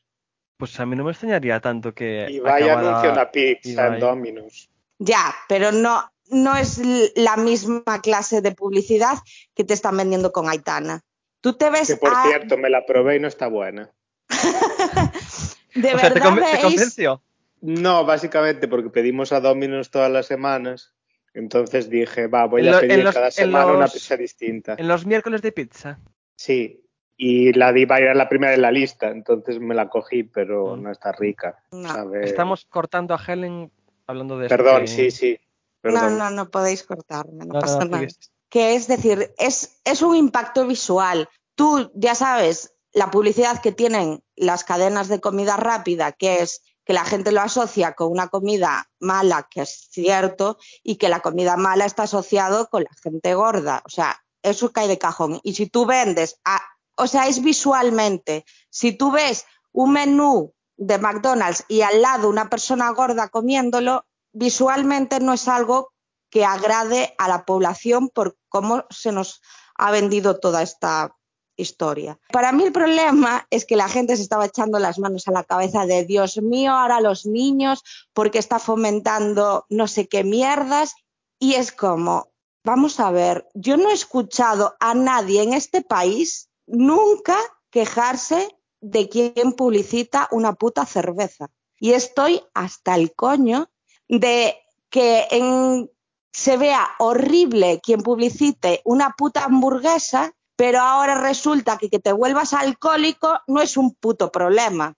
Pues a mí no me extrañaría tanto que y vaya acabara- anuncio una pizza en Domino's. Ya, pero no, no es la misma clase de publicidad que te están vendiendo con Aitana. Tú te ves Que por a- cierto, me la probé y no está buena. de O sea, ¿te, veis convenció? No, básicamente porque pedimos a Domino's todas las semanas. Entonces dije, va, voy a pedir los- cada semana una pizza distinta. En los miércoles de pizza. Sí. Y la de Ibai era la primera en la lista, entonces me la cogí, pero Mm. no está rica. No. Estamos cortando a Helen hablando de esto Perdón, que- sí, sí. No, Perdón. no, no podéis cortarme, no, pasa no, nada. Que es decir, es, es un impacto visual. Tú ya sabes la publicidad que tienen las cadenas de comida rápida, que es que la gente lo asocia con una comida mala, que es cierto, y que la comida mala está asociado con la gente gorda. O sea, eso cae de cajón. Y si tú vendes, a- o sea, es visualmente. Si tú ves un menú de McDonald's y al lado una persona gorda comiéndolo, visualmente no es algo que agrade a la población por cómo se nos ha vendido toda esta historia. Para mí el problema es que la gente se estaba echando las manos a la cabeza de Dios mío, ahora los niños, porque está fomentando no sé qué mierdas. Y es como, vamos a ver, yo no he escuchado a nadie en este país nunca quejarse de quien publicita una puta cerveza. Y estoy hasta el coño de que en, se vea horrible quien publicite una puta hamburguesa, pero ahora resulta que que te vuelvas alcohólico no es un puto problema.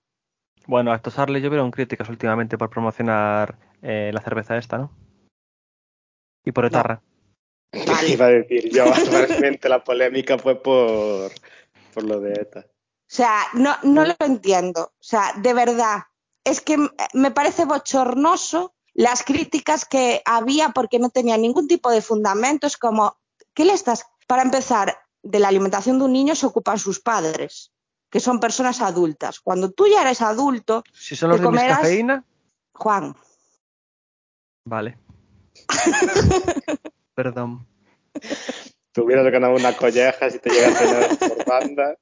Bueno, a estos Arles llovieron críticas últimamente por promocionar eh, la cerveza esta, ¿no? Y por etarra. Vale. Iba a decir yo, realmente la polémica fue por, por lo de ETA. O sea, no, no lo entiendo. O sea, de verdad, es que me parece bochornoso las críticas que había porque no tenía ningún tipo de fundamento. Es como, ¿qué le estás? Para empezar, de la alimentación de un niño se ocupan sus padres, que son personas adultas. Cuando tú ya eres adulto, Si son los te de mis comerás- cafeína, Juan, vale. Perdón. Te hubieras ganado una colleja si te llegas a por banda.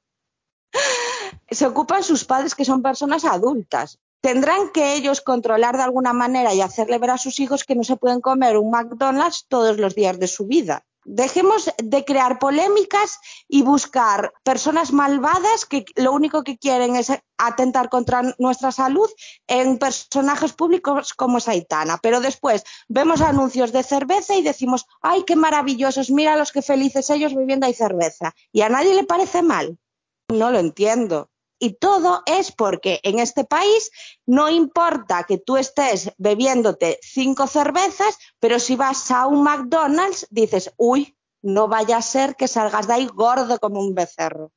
se ocupan sus padres que son personas adultas. Tendrán que ellos controlar de alguna manera y hacerle ver a sus hijos que no se pueden comer un McDonald's todos los días de su vida. Dejemos de crear polémicas y buscar personas malvadas que lo único que quieren es atentar contra nuestra salud en personajes públicos como es Aitana. Pero después vemos anuncios de cerveza y decimos, ay, qué maravillosos, mira los que felices ellos bebiendo ahí cerveza. Y a nadie le parece mal. No lo entiendo. Y todo es porque en este país no importa que tú estés bebiéndote cinco cervezas, pero si vas a un McDonald's dices, uy, no vaya a ser que salgas de ahí gordo como un becerro.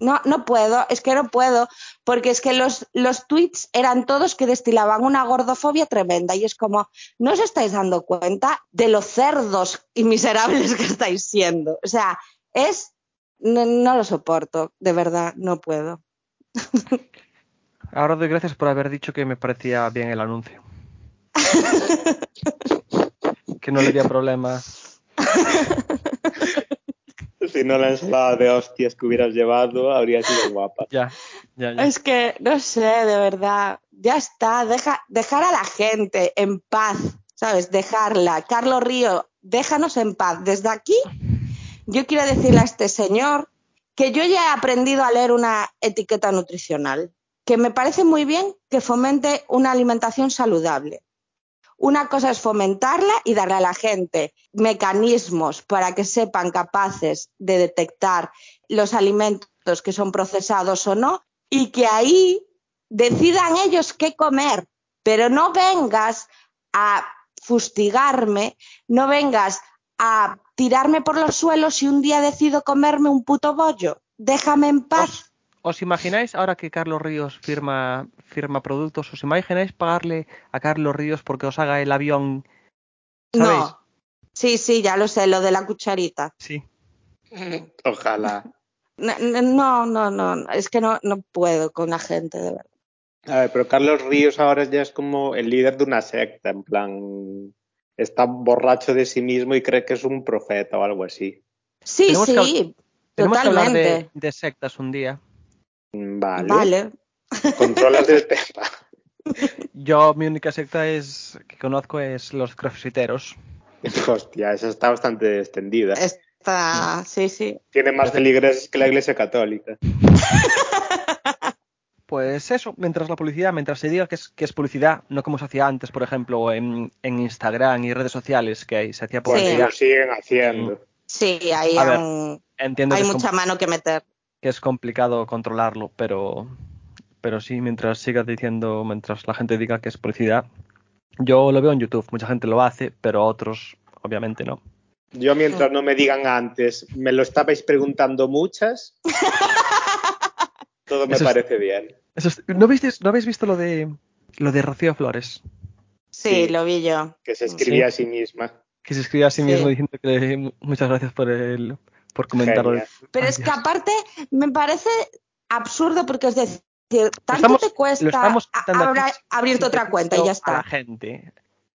No, no puedo, es que no puedo, porque es que los, los tweets eran todos que destilaban una gordofobia tremenda y es como, no os estáis dando cuenta de los cerdos y miserables que estáis siendo. O sea, es no, no lo soporto, de verdad, no puedo. Ahora doy gracias por haber dicho que me parecía bien el anuncio. que no le había problemas. Si no la ensalada de hostias que hubieras llevado, habría sido guapa. Ya, ya, ya. Es que, no sé, de verdad, ya está, deja, dejar a la gente en paz, ¿sabes? Dejarla. Carlos Río, déjanos en paz. Desde aquí, yo quiero decirle a este señor que yo ya he aprendido a leer una etiqueta nutricional, que me parece muy bien que fomente una alimentación saludable. Una cosa es fomentarla y darle a la gente mecanismos para que sepan capaces de detectar los alimentos que son procesados o no y que ahí decidan ellos qué comer. Pero no vengas a fustigarme, no vengas a tirarme por los suelos si un día decido comerme un puto bollo. Déjame en paz. ¿Os imagináis ahora que Carlos Ríos firma, firma productos? ¿Os imagináis pagarle a Carlos Ríos porque os haga el avión? ¿Sabéis? No. Sí, sí, ya lo sé, lo de la cucharita. Sí. Ojalá. No, no, no, no, es que no, no puedo con la gente, de verdad. A ver, pero Carlos Ríos ahora ya es como el líder de una secta, en plan, está borracho de sí mismo y cree que es un profeta o algo así. Sí, Tenemos que sí, Tenemos que hablar totalmente. de, de sectas un día. Vale. Vale. Controlas el tema. Yo, mi única secta es que conozco es los crossfiteros. Hostia, esa está bastante extendida. Está, sí, sí. Tiene más feligreses que la iglesia católica. Pues eso, mientras la publicidad, mientras se diga que es, que es publicidad, no como se hacía antes, por ejemplo, en, en Instagram y redes sociales, que ahí se hacía Pues publicidad. lo siguen haciendo. Sí, ahí A ver, aún Entiendo hay que mucha mano que meter. que es complicado controlarlo, pero, pero sí, mientras sigas diciendo, mientras la gente diga que es publicidad, yo lo veo en YouTube, mucha gente lo hace, pero otros, obviamente, no. Yo mientras no me digan antes, me lo estabais preguntando muchas, todo me Eso es- parece bien. Eso es- ¿no, visteis- ¿No habéis visto lo de lo de Rocío Flores? Sí, Sí. lo vi yo. Que se escribía Sí. a sí misma. Que se escribe a sí Sí. mismo diciendo que le- muchas gracias por el por comentarlo. Genial. Pero es que aparte me parece absurdo porque es decir, tanto estamos- te cuesta abra- abrirte otra cuenta y ya a la está. gente.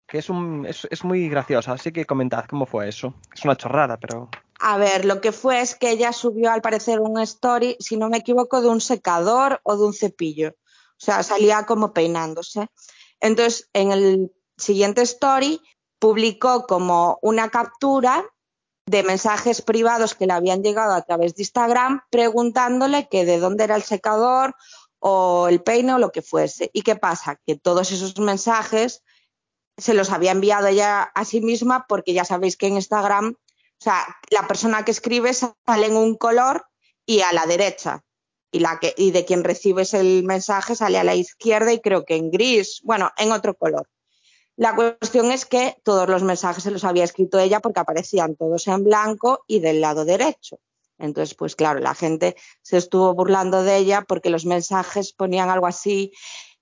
Que es, un, es, es muy graciosa, así que comentad cómo fue eso. Es una chorrada, pero. A ver, lo que fue es que ella subió al parecer un story, si no me equivoco, de un secador o de un cepillo. O sea, salía como peinándose. Entonces, en el siguiente story publicó como una captura de mensajes privados que le habían llegado a través de Instagram preguntándole que de dónde era el secador o el peine o lo que fuese. ¿Y qué pasa? Que todos esos mensajes se los había enviado ella a sí misma porque ya sabéis que en Instagram, o sea, la persona que escribe sale en un color y a la derecha. Y, la que, y de quien recibes el mensaje sale a la izquierda y creo que en gris, bueno, en otro color. La cuestión es que todos los mensajes se los había escrito ella porque aparecían todos en blanco y del lado derecho. Entonces, pues claro, la gente se estuvo burlando de ella porque los mensajes ponían algo así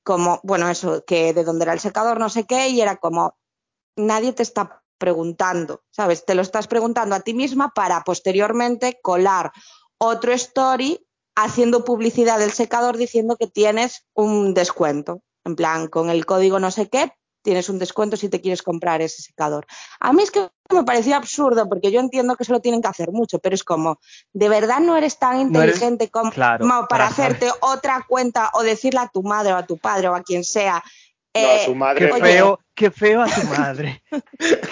como, bueno, eso, que de dónde era el secador, no sé qué, y era como, nadie te está preguntando, ¿sabes? Te lo estás preguntando a ti misma para posteriormente colar otro story haciendo publicidad del secador diciendo que tienes un descuento. En plan, con el código no sé qué, tienes un descuento si te quieres comprar ese secador. A mí es que me pareció absurdo porque yo entiendo que eso lo tienen que hacer mucho, pero es como, ¿de verdad no eres tan No eres- inteligente como claro, para para hacerte otra cuenta o decirle a tu madre o a tu padre o a quien sea? No, eh, a su Qué madre oye, feo, qué feo a tu madre.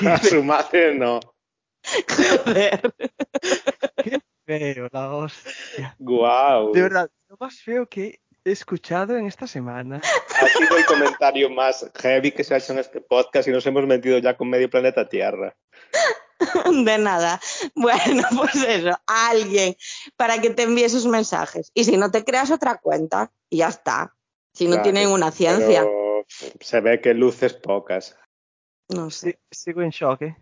no. A su madre no. joder. Qué feo, la hostia. Guau. De verdad, lo más feo que he escuchado en esta semana. Ha sido el comentario más heavy que se ha hecho en este podcast y nos hemos metido ya con medio planeta Tierra. De nada. Bueno, pues eso, a alguien para que te envíe esos mensajes. Y si no te creas otra cuenta, y ya está. Si no Claro, tiene ninguna ciencia. Pero se ve que luces pocas. No sé. Sí, sigo en shock, ¿eh?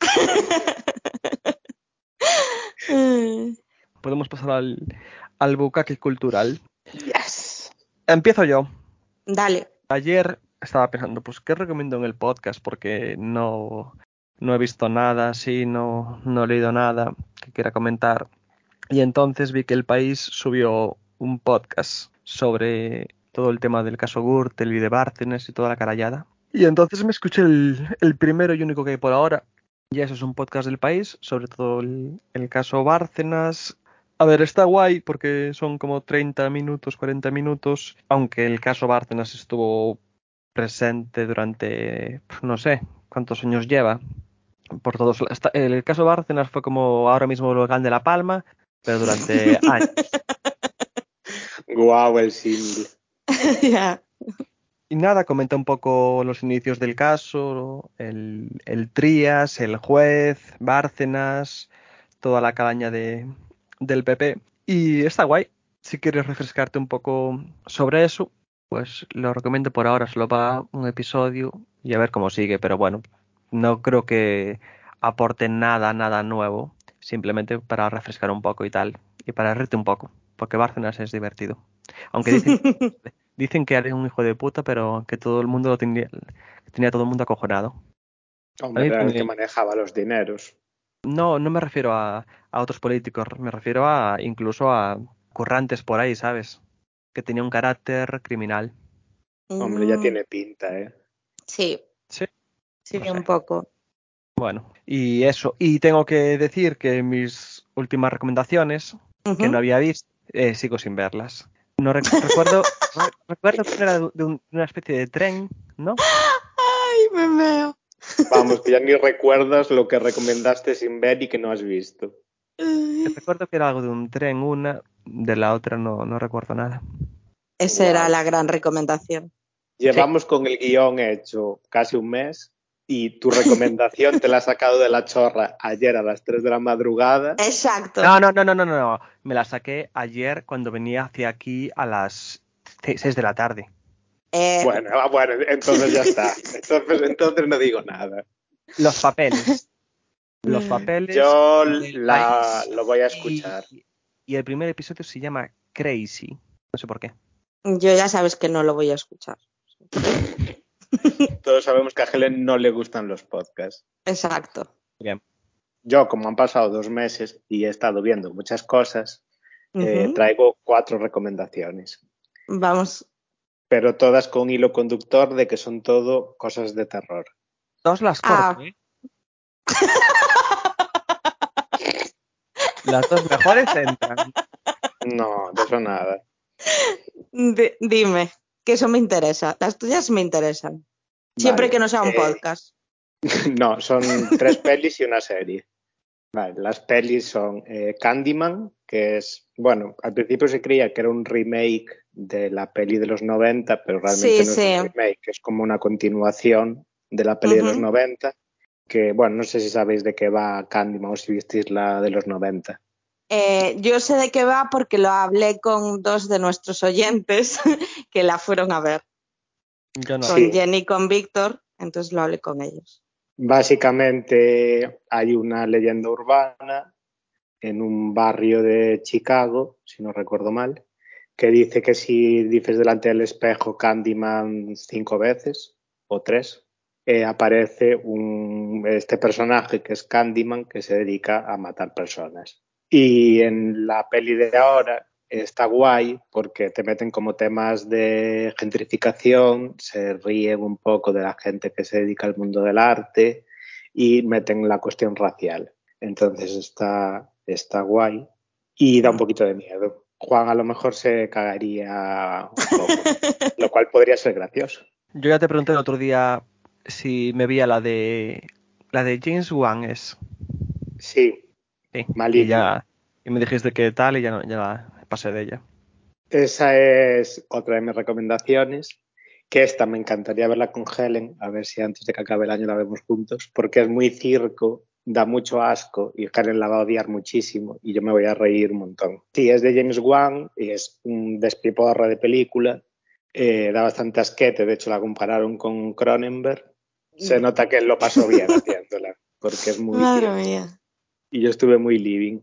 Podemos pasar al, al bucaque cultural. Yes. Empiezo yo. Dale. Ayer estaba pensando, pues, ¿qué recomiendo en el podcast? Porque no, no he visto nada así, no, no he leído nada que quiera comentar. Y entonces vi que el país subió un podcast sobre todo el tema del caso Gürtel y de Bárcenas y toda la carallada. Y entonces me escuché el, el primero y único que hay por ahora. Y eso es un podcast del país, sobre todo el, el caso Bárcenas. A ver, está guay porque son como 30 minutos, 40 minutos, aunque el caso Bárcenas estuvo presente durante, no sé, cuántos años lleva. Por todos, está- el caso Bárcenas fue como ahora mismo el volcán de La Palma, pero durante años. Guau, el. Y nada, comenta un poco los inicios del caso, el, el Trías, el juez, Bárcenas, toda la calaña de, del PP. Y está guay. Si quieres refrescarte un poco sobre eso, pues lo recomiendo por ahora. Solo para un episodio y a ver cómo sigue. Pero bueno, no creo que aporte nada, nada nuevo. Simplemente para refrescar un poco y tal. Y para reírte un poco. Porque Bárcenas es divertido. Aunque dicen, dicen que era un hijo de puta, pero que todo el mundo lo tenía, que tenía todo el mundo acojonado. Hombre, era el que manejaba los dineros. No, no me refiero a, a otros políticos, me refiero a incluso a currantes por ahí, ¿sabes? Que tenía un carácter criminal. Hombre, ya Mm, tiene pinta, ¿eh? Sí, Sí. sí, No sé. un poco. Bueno, y eso. Y tengo que decir que mis últimas recomendaciones, que no había visto, eh, sigo sin verlas. No rec- recuerdo, re- recuerdo que era de, un- de una especie de tren, ¿no? Ay, me veo. Vamos, que ya ni recuerdas lo que recomendaste sin ver y que no has visto. Recuerdo que era algo de un tren, una, de la otra no, no recuerdo nada. Esa era la gran recomendación. Llevamos con el guion hecho casi un mes y tu recomendación te la has sacado de la chorra ayer a las 3 de la madrugada. Exacto. No, no, no, no, no, no, no. Me la saqué ayer cuando venía hacia aquí a las 6 de la tarde. Eh, Bueno, ah, bueno, entonces ya está. Entonces, entonces no digo nada. Los papeles. Los Mm. papeles. Yo la, lo voy a Y- escuchar. Y, el primer episodio se llama Crazy. No sé por qué. Yo ya sabes que no lo voy a escuchar. Todos sabemos que a Helen no le gustan los podcasts. Exacto. Bien. Yo, como han pasado dos meses y he estado viendo muchas cosas, eh, traigo cuatro recomendaciones. Vamos. Pero todas con hilo conductor de que son todo cosas de terror. Dos las Ah. corto, ¿eh? Las dos mejores entran. No, de eso nada. Di- dime, que eso me interesa. Las tuyas me interesan. Siempre Vale, que no sea un eh, podcast. No, son tres pelis y una serie. Vale, las pelis son eh, Candyman, que es, bueno, al principio se creía que era un remake de la peli de los 90, pero realmente Sí, no sí. es un remake, es como una continuación de la peli de los Ujú. 90, que, bueno, no sé si sabéis de qué va Candyman o si visteis la de los 90. Eh, yo sé de qué va porque lo hablé con dos de nuestros oyentes que la fueron a ver. Yo no. Con Sí. Jenny y con Víctor, entonces lo hablé con ellos. Básicamente hay una leyenda urbana en un barrio de Chicago, si no recuerdo mal, que dice que si dices delante del espejo Candyman cinco veces o tres, eh, aparece un, este personaje que es Candyman que se dedica a matar personas. Y en la peli de ahora está guay porque te meten como temas de gentrificación, se ríen un poco de la gente que se dedica al mundo del arte y meten la cuestión racial. Entonces está, está guay y da un poquito de miedo. Juan a lo mejor se cagaría un poco, lo cual podría ser gracioso. Yo ya te pregunté el otro día si me veía la de la de James Wan es. Sí, Sí. Y ya y me dijiste que tal y ya no, ya la pasé de ella. esa es otra de mis recomendaciones. Que esta me encantaría verla con Helen, a ver si antes de que acabe el año la vemos juntos, porque es muy circo, da mucho asco y Helen la va a odiar muchísimo y yo me voy a reír un montón. Sí, es de James Wan y es un despiporre de película, eh, da bastante asquete, de hecho la compararon con Cronenberg. Se nota que él lo pasó bien haciéndola, porque es muy Madre mía. Y yo estuve muy living.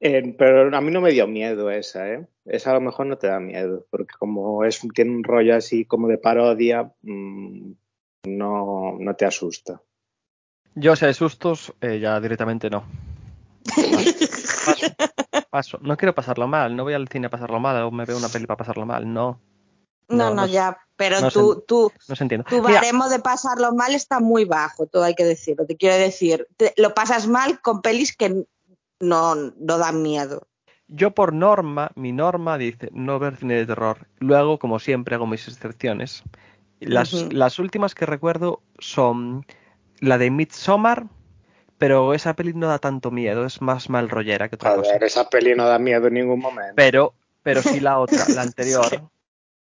Eh, pero a mí no me dio miedo esa, ¿eh? Esa a lo mejor no te da miedo, porque como es tiene un rollo así como de parodia, mmm, no, no te asusta. Yo, si hay sustos, eh, ya directamente no. Paso, paso. No quiero pasarlo mal, no voy al cine a pasarlo mal, o me veo una peli para pasarlo mal, no. No, No, ya, pero no tú, se- tú, No se entiende. tu Mira, baremo de pasarlo mal está muy bajo, todo hay que decirlo. Te quiero decir, te- lo pasas mal con pelis que no, no dan miedo. yo por norma, mi norma dice no ver cine de terror. Luego, como siempre, hago mis excepciones. Las, las últimas que recuerdo son la de Midsommar, pero esa peli no da tanto miedo, es más mal rollera que otra cosa. Joder, esa peli no da miedo en ningún momento. Pero, pero sí la otra, la anterior,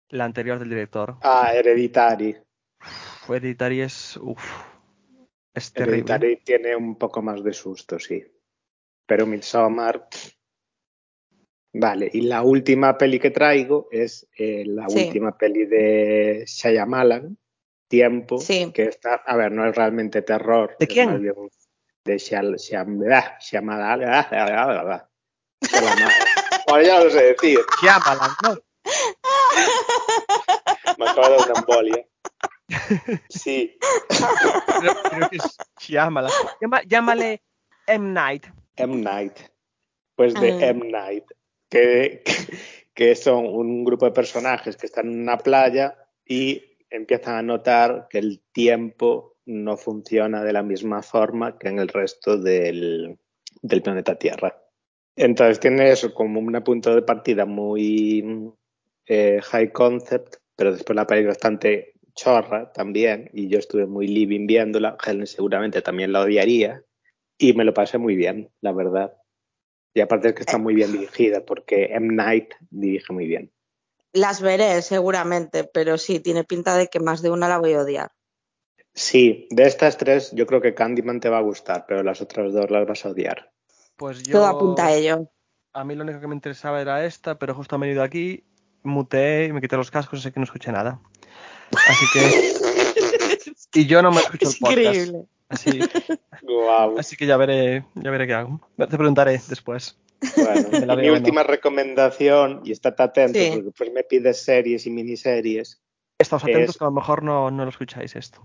la anterior del director. Ah, Hereditary. Uf, Hereditary es, uf, es terrible. Hereditary tiene un poco más de susto, sí. Pero Midsommar... Vale, y la última peli que traigo es eh, la Sí. última peli de Shyamalan, Tiempo, Sí. que está, a ver, no es realmente terror. ¿De quién? más bien un- De Shyam- Shyam- Shyamalan. Shyamalan. Ya lo sé decir, Shyamalan, ¿no? Me acabo de dar una embolia. Sí, Creo, creo que es. Llama- llámale M. Night. M. Night. Pues de Ah. M. Night. Que, que, que son un grupo de personajes que están en una playa y empiezan a notar que el tiempo no funciona de la misma forma que en el resto del, del planeta Tierra. Entonces tiene eso como un punto de partida muy eh, high concept, pero después la peli es bastante chorra también y yo estuve muy living viéndola. Helen seguramente también la odiaría y me lo pasé muy bien, la verdad. Y aparte es que está muy bien dirigida porque M. Night dirige muy bien. Las veré seguramente, pero sí, tiene pinta de que más de una la voy a odiar. Sí, de estas tres yo creo que Candyman te va a gustar, pero las otras dos las vas a odiar. Pues yo. Todo apunta a ello. A mí lo único que me interesaba era esta, pero justo han venido aquí, muteé y me quité los cascos, así que no escuché nada. Así que. Y yo no me escucho el Es podcast. increíble. Así, Guau. así que ya veré, ya veré qué hago. Te preguntaré después. Bueno, mi última recomendación, y estate atento Sí. porque después me pides series y miniseries, Estáos atentos Es- que a lo mejor no, no lo escucháis esto.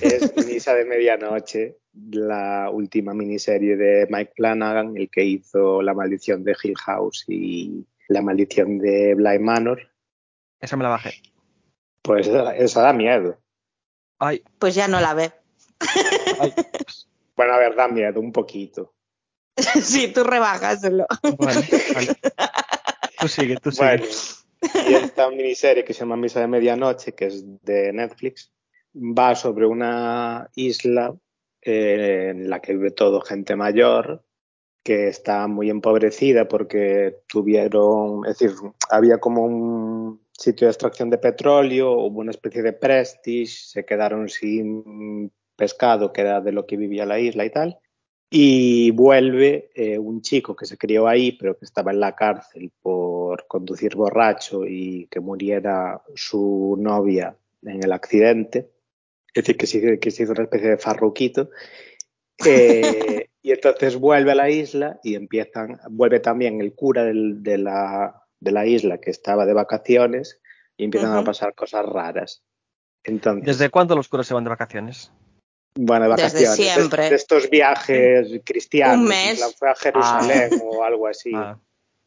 es Misa de Medianoche, la última miniserie de Mike Flanagan, el que hizo La Maldición de Hill House y La Maldición de Bly Manor. Esa me la bajé. Pues esa, esa da miedo. Ay, Pues ya no la ve. ay. Bueno, a ver, da miedo, un poquito. sí, tú. Bueno, vale. Tú sigue, tú sigue. Bueno, y esta miniserie que se llama Misa de Medianoche, que es de Netflix, va sobre una isla eh, en la que vive todo gente mayor, que está muy empobrecida porque tuvieron, es decir, había como un sitio de extracción de petróleo, hubo una especie de prestige, se quedaron sin pescado, que era de lo que vivía la isla y tal. Y vuelve eh, un chico que se crió ahí, pero que estaba en la cárcel por conducir borracho y que muriera su novia en el accidente. Es decir, que se, que se hizo una especie de farruquito. Eh, y entonces vuelve a la isla y empiezan, vuelve también el cura del- de, la, de la isla que estaba de vacaciones y empiezan a pasar cosas raras. Entonces, ¿Desde cuándo los curas se van de vacaciones? bueno, de vacaciones, de- siempre. De, estos viajes cristianos, Un mes. fue a Jerusalén o algo así. Ah,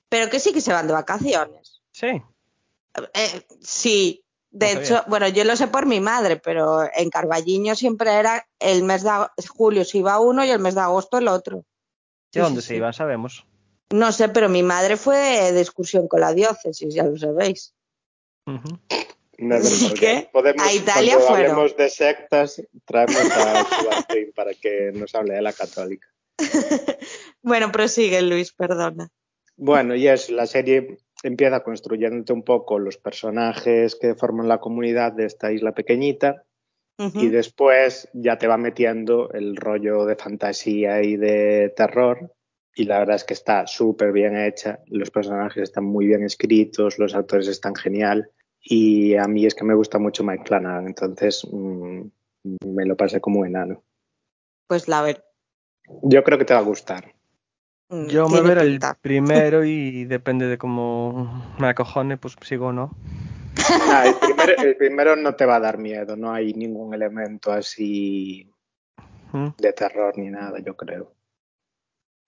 Pero que sí que se van de vacaciones. sí. Eh, sí, de No hecho, sabía. bueno, yo lo sé por mi madre, pero en Carballiño siempre era el mes de julio se iba uno y el mes de agosto el otro. ¿De Sí, dónde sí, se sí. iban? Sabemos. No sé, pero mi madre fue de excursión con la diócesis, ya lo sabéis. No Así que. Podemos, a Italia cuando fueron. hablemos de sectas, traemos a Sebastián para que nos hable de la católica. Bueno, prosigue Luis, perdona. Bueno, y es la serie empieza construyéndote un poco los personajes que forman la comunidad de esta isla pequeñita y después ya te va metiendo el rollo de fantasía y de terror y la verdad es que está súper bien hecha, los personajes están muy bien escritos, los actores están genial y a mí es que me gusta mucho Mike Flanagan, entonces mm, me lo pasé como enano. Pues la ver. Yo creo que te va a gustar. Mm, Yo me veré el primero y depende de cómo me acojone, pues sigo o no. Ah, el, primero, el primero no te va a dar miedo, no hay ningún elemento así ¿Mm? de terror ni nada, yo creo.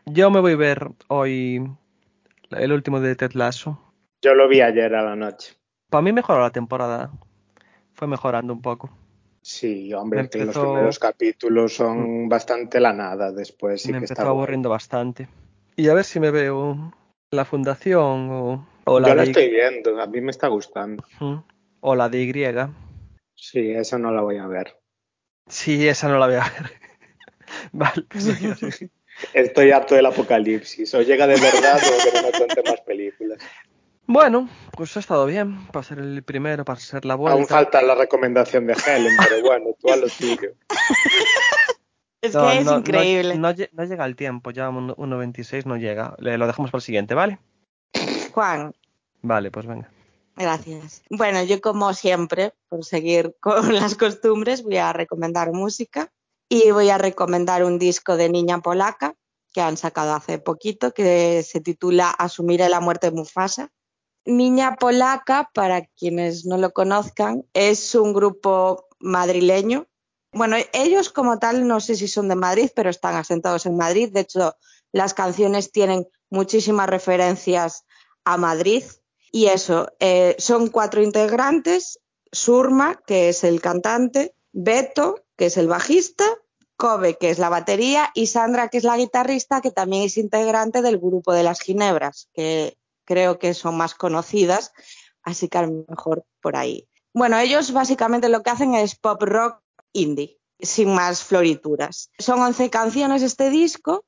Yo me voy a ver hoy el último de Ted Lasso. Yo lo vi ayer a la noche. Para mí mejoró la temporada. Fue mejorando un poco. Sí, hombre, que los primeros capítulos son bastante la nada, después sí me que empezó está aburriendo bastante. Y a ver si me veo la fundación o, o la Yo la de estoy viendo, a mí me está gustando. O la de Y. Sí, esa no la voy a ver. Sí, esa no la voy a ver. vale, pues. Estoy harto del apocalipsis. O llega de verdad o que no me cuente más películas. Bueno, pues ha estado bien para ser el primero, para ser la vuelta. Aún falta la recomendación de Helen, pero bueno, tú a lo tuyo. Es No, que es no, increíble. No llega el tiempo, ya 1.26 no llega. Le, lo dejamos para el siguiente, ¿vale? Juan, Vale, pues venga. gracias. Bueno, yo como siempre, por seguir con las costumbres, voy a recomendar música y voy a recomendar un disco de Niña Polaca que han sacado hace poquito que se titula Asumiré la muerte de Mufasa. Niña Polaca, para quienes no lo conozcan, es un grupo madrileño. Bueno, ellos como tal no sé si son de Madrid, pero están asentados en Madrid. De hecho, las canciones tienen muchísimas referencias a Madrid. Y eso, eh, son cuatro integrantes, Surma, que es el cantante, Beto, que es el bajista, Kobe, que es la batería, y Sandra, que es la guitarrista, que también es integrante del grupo de las Ginebras, que creo que son más conocidas, así que a lo mejor por ahí. Bueno, ellos básicamente lo que hacen es pop rock indie, sin más florituras. Son 11 canciones este disco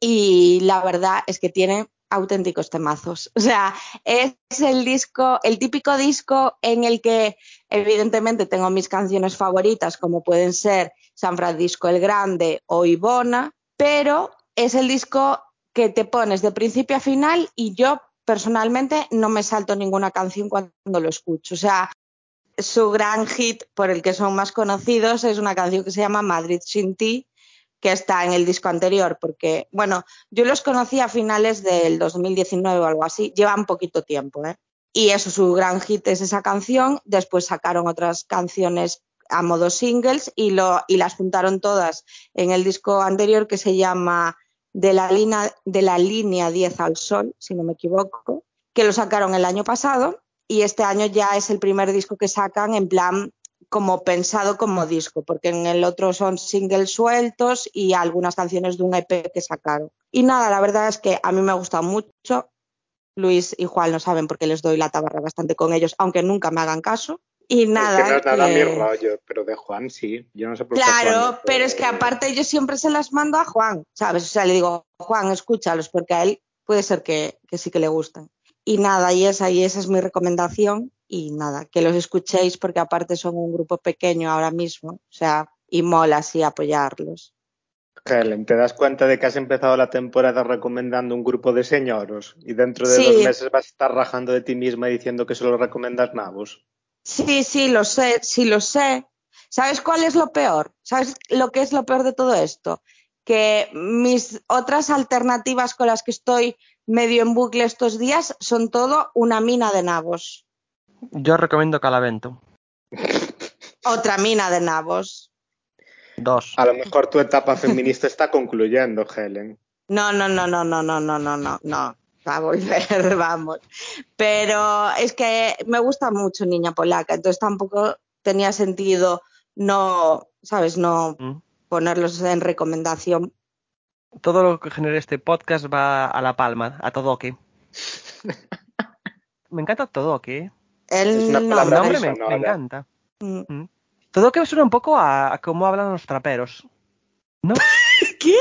y la verdad es que tiene auténticos temazos. O sea, es el disco, el típico disco en el que evidentemente tengo mis canciones favoritas, como pueden ser San Francisco el Grande o Ivona, pero es el disco que te pones de principio a final y yo personalmente no me salto ninguna canción cuando lo escucho. O sea, su gran hit por el que son más conocidos es una canción que se llama Madrid sin ti, que está en el disco anterior, porque, bueno, yo los conocí a finales del 2019 o algo así, llevan poquito tiempo, ¿eh? Y eso, su gran hit es esa canción, después sacaron otras canciones a modo singles y, lo, y las juntaron todas en el disco anterior que se llama De la, línea, de la línea 10 al sol, si no me equivoco, que lo sacaron el año pasado y este año ya es el primer disco que sacan en plan como pensado como disco, porque en el otro son singles sueltos y algunas canciones de un EP que sacaron. Y nada, la verdad es que a mí me ha gustado mucho. Luis y Juan no saben porque les doy la tabarra bastante con ellos, aunque nunca me hagan caso. Y nada. Es que no es nada que- mi rollo, pero de Juan sí. Yo no sé por qué. Claro, Juan pero es que aparte yo siempre se las mando a Juan, ¿sabes? O sea, le digo, Juan, escúchalos, porque a él puede ser que, que sí que le gustan. Y nada, y esa, y esa es mi recomendación. Y nada, que los escuchéis porque aparte son un grupo pequeño ahora mismo, o sea, y mola así apoyarlos. Helen, ¿te das cuenta de que has empezado la temporada recomendando un grupo de señoros y dentro de Sí. dos meses vas a estar rajando de ti misma diciendo que solo recomiendas nabos? Sí, sí, lo sé, sí lo sé. ¿Sabes cuál es lo peor? ¿Sabes lo que es lo peor de todo esto? Que mis otras alternativas con las que estoy medio en bucle estos días son todo una mina de nabos. Yo recomiendo Calavento. Otra mina de nabos. Dos. A lo mejor tu etapa feminista está concluyendo, Helen. No, no, no, no, no, no, no, no, no, no. Va a volver, vamos. Pero es que me gusta mucho Niña Polaca, entonces tampoco tenía sentido no, ¿sabes? No Mm. Ponerlos en recomendación. Todo lo que genere este podcast va a la palma, a Todoke. me encanta. El Es una El nombre. nombre me, me encanta. Mm. Mm. Todoke me suena un poco a, a cómo hablan los traperos. ¿No? ¿Qué?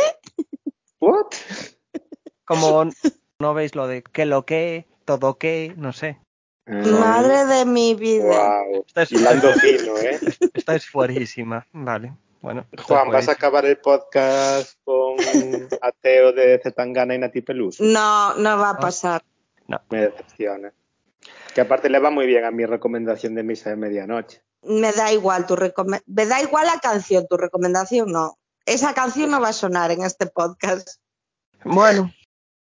¿What? Como no veis lo de que lo que, todo que, no sé. Madre de mi vida. Wow. Estáis, Hilando fino, ¿eh? estáis fuerísima. Vale. Bueno. Juan, ¿vas a fuerísima. acabar el podcast con Ateo de Zetangana y Nati Peluso? No, no va a pasar. Me decepciona. Que aparte le va muy bien a mi recomendación de misa de medianoche. Me da igual tu me da igual la canción, tu recomendación no. Esa canción no va a sonar en este podcast. Bueno.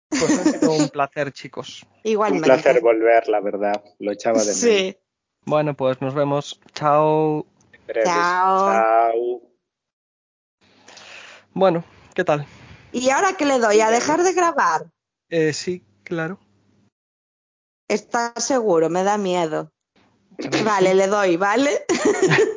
Pues ha sido un placer, chicos. Un Igualmente. placer volver, la verdad. Lo echaba de menos. Sí. Bueno, pues nos vemos. Chao. Chao. Chao. Bueno, ¿qué tal? ¿Y ahora qué le doy? ¿A dejar de grabar? Eh, sí, claro. ¿Estás seguro? Me da miedo. Vale, le doy, ¿vale?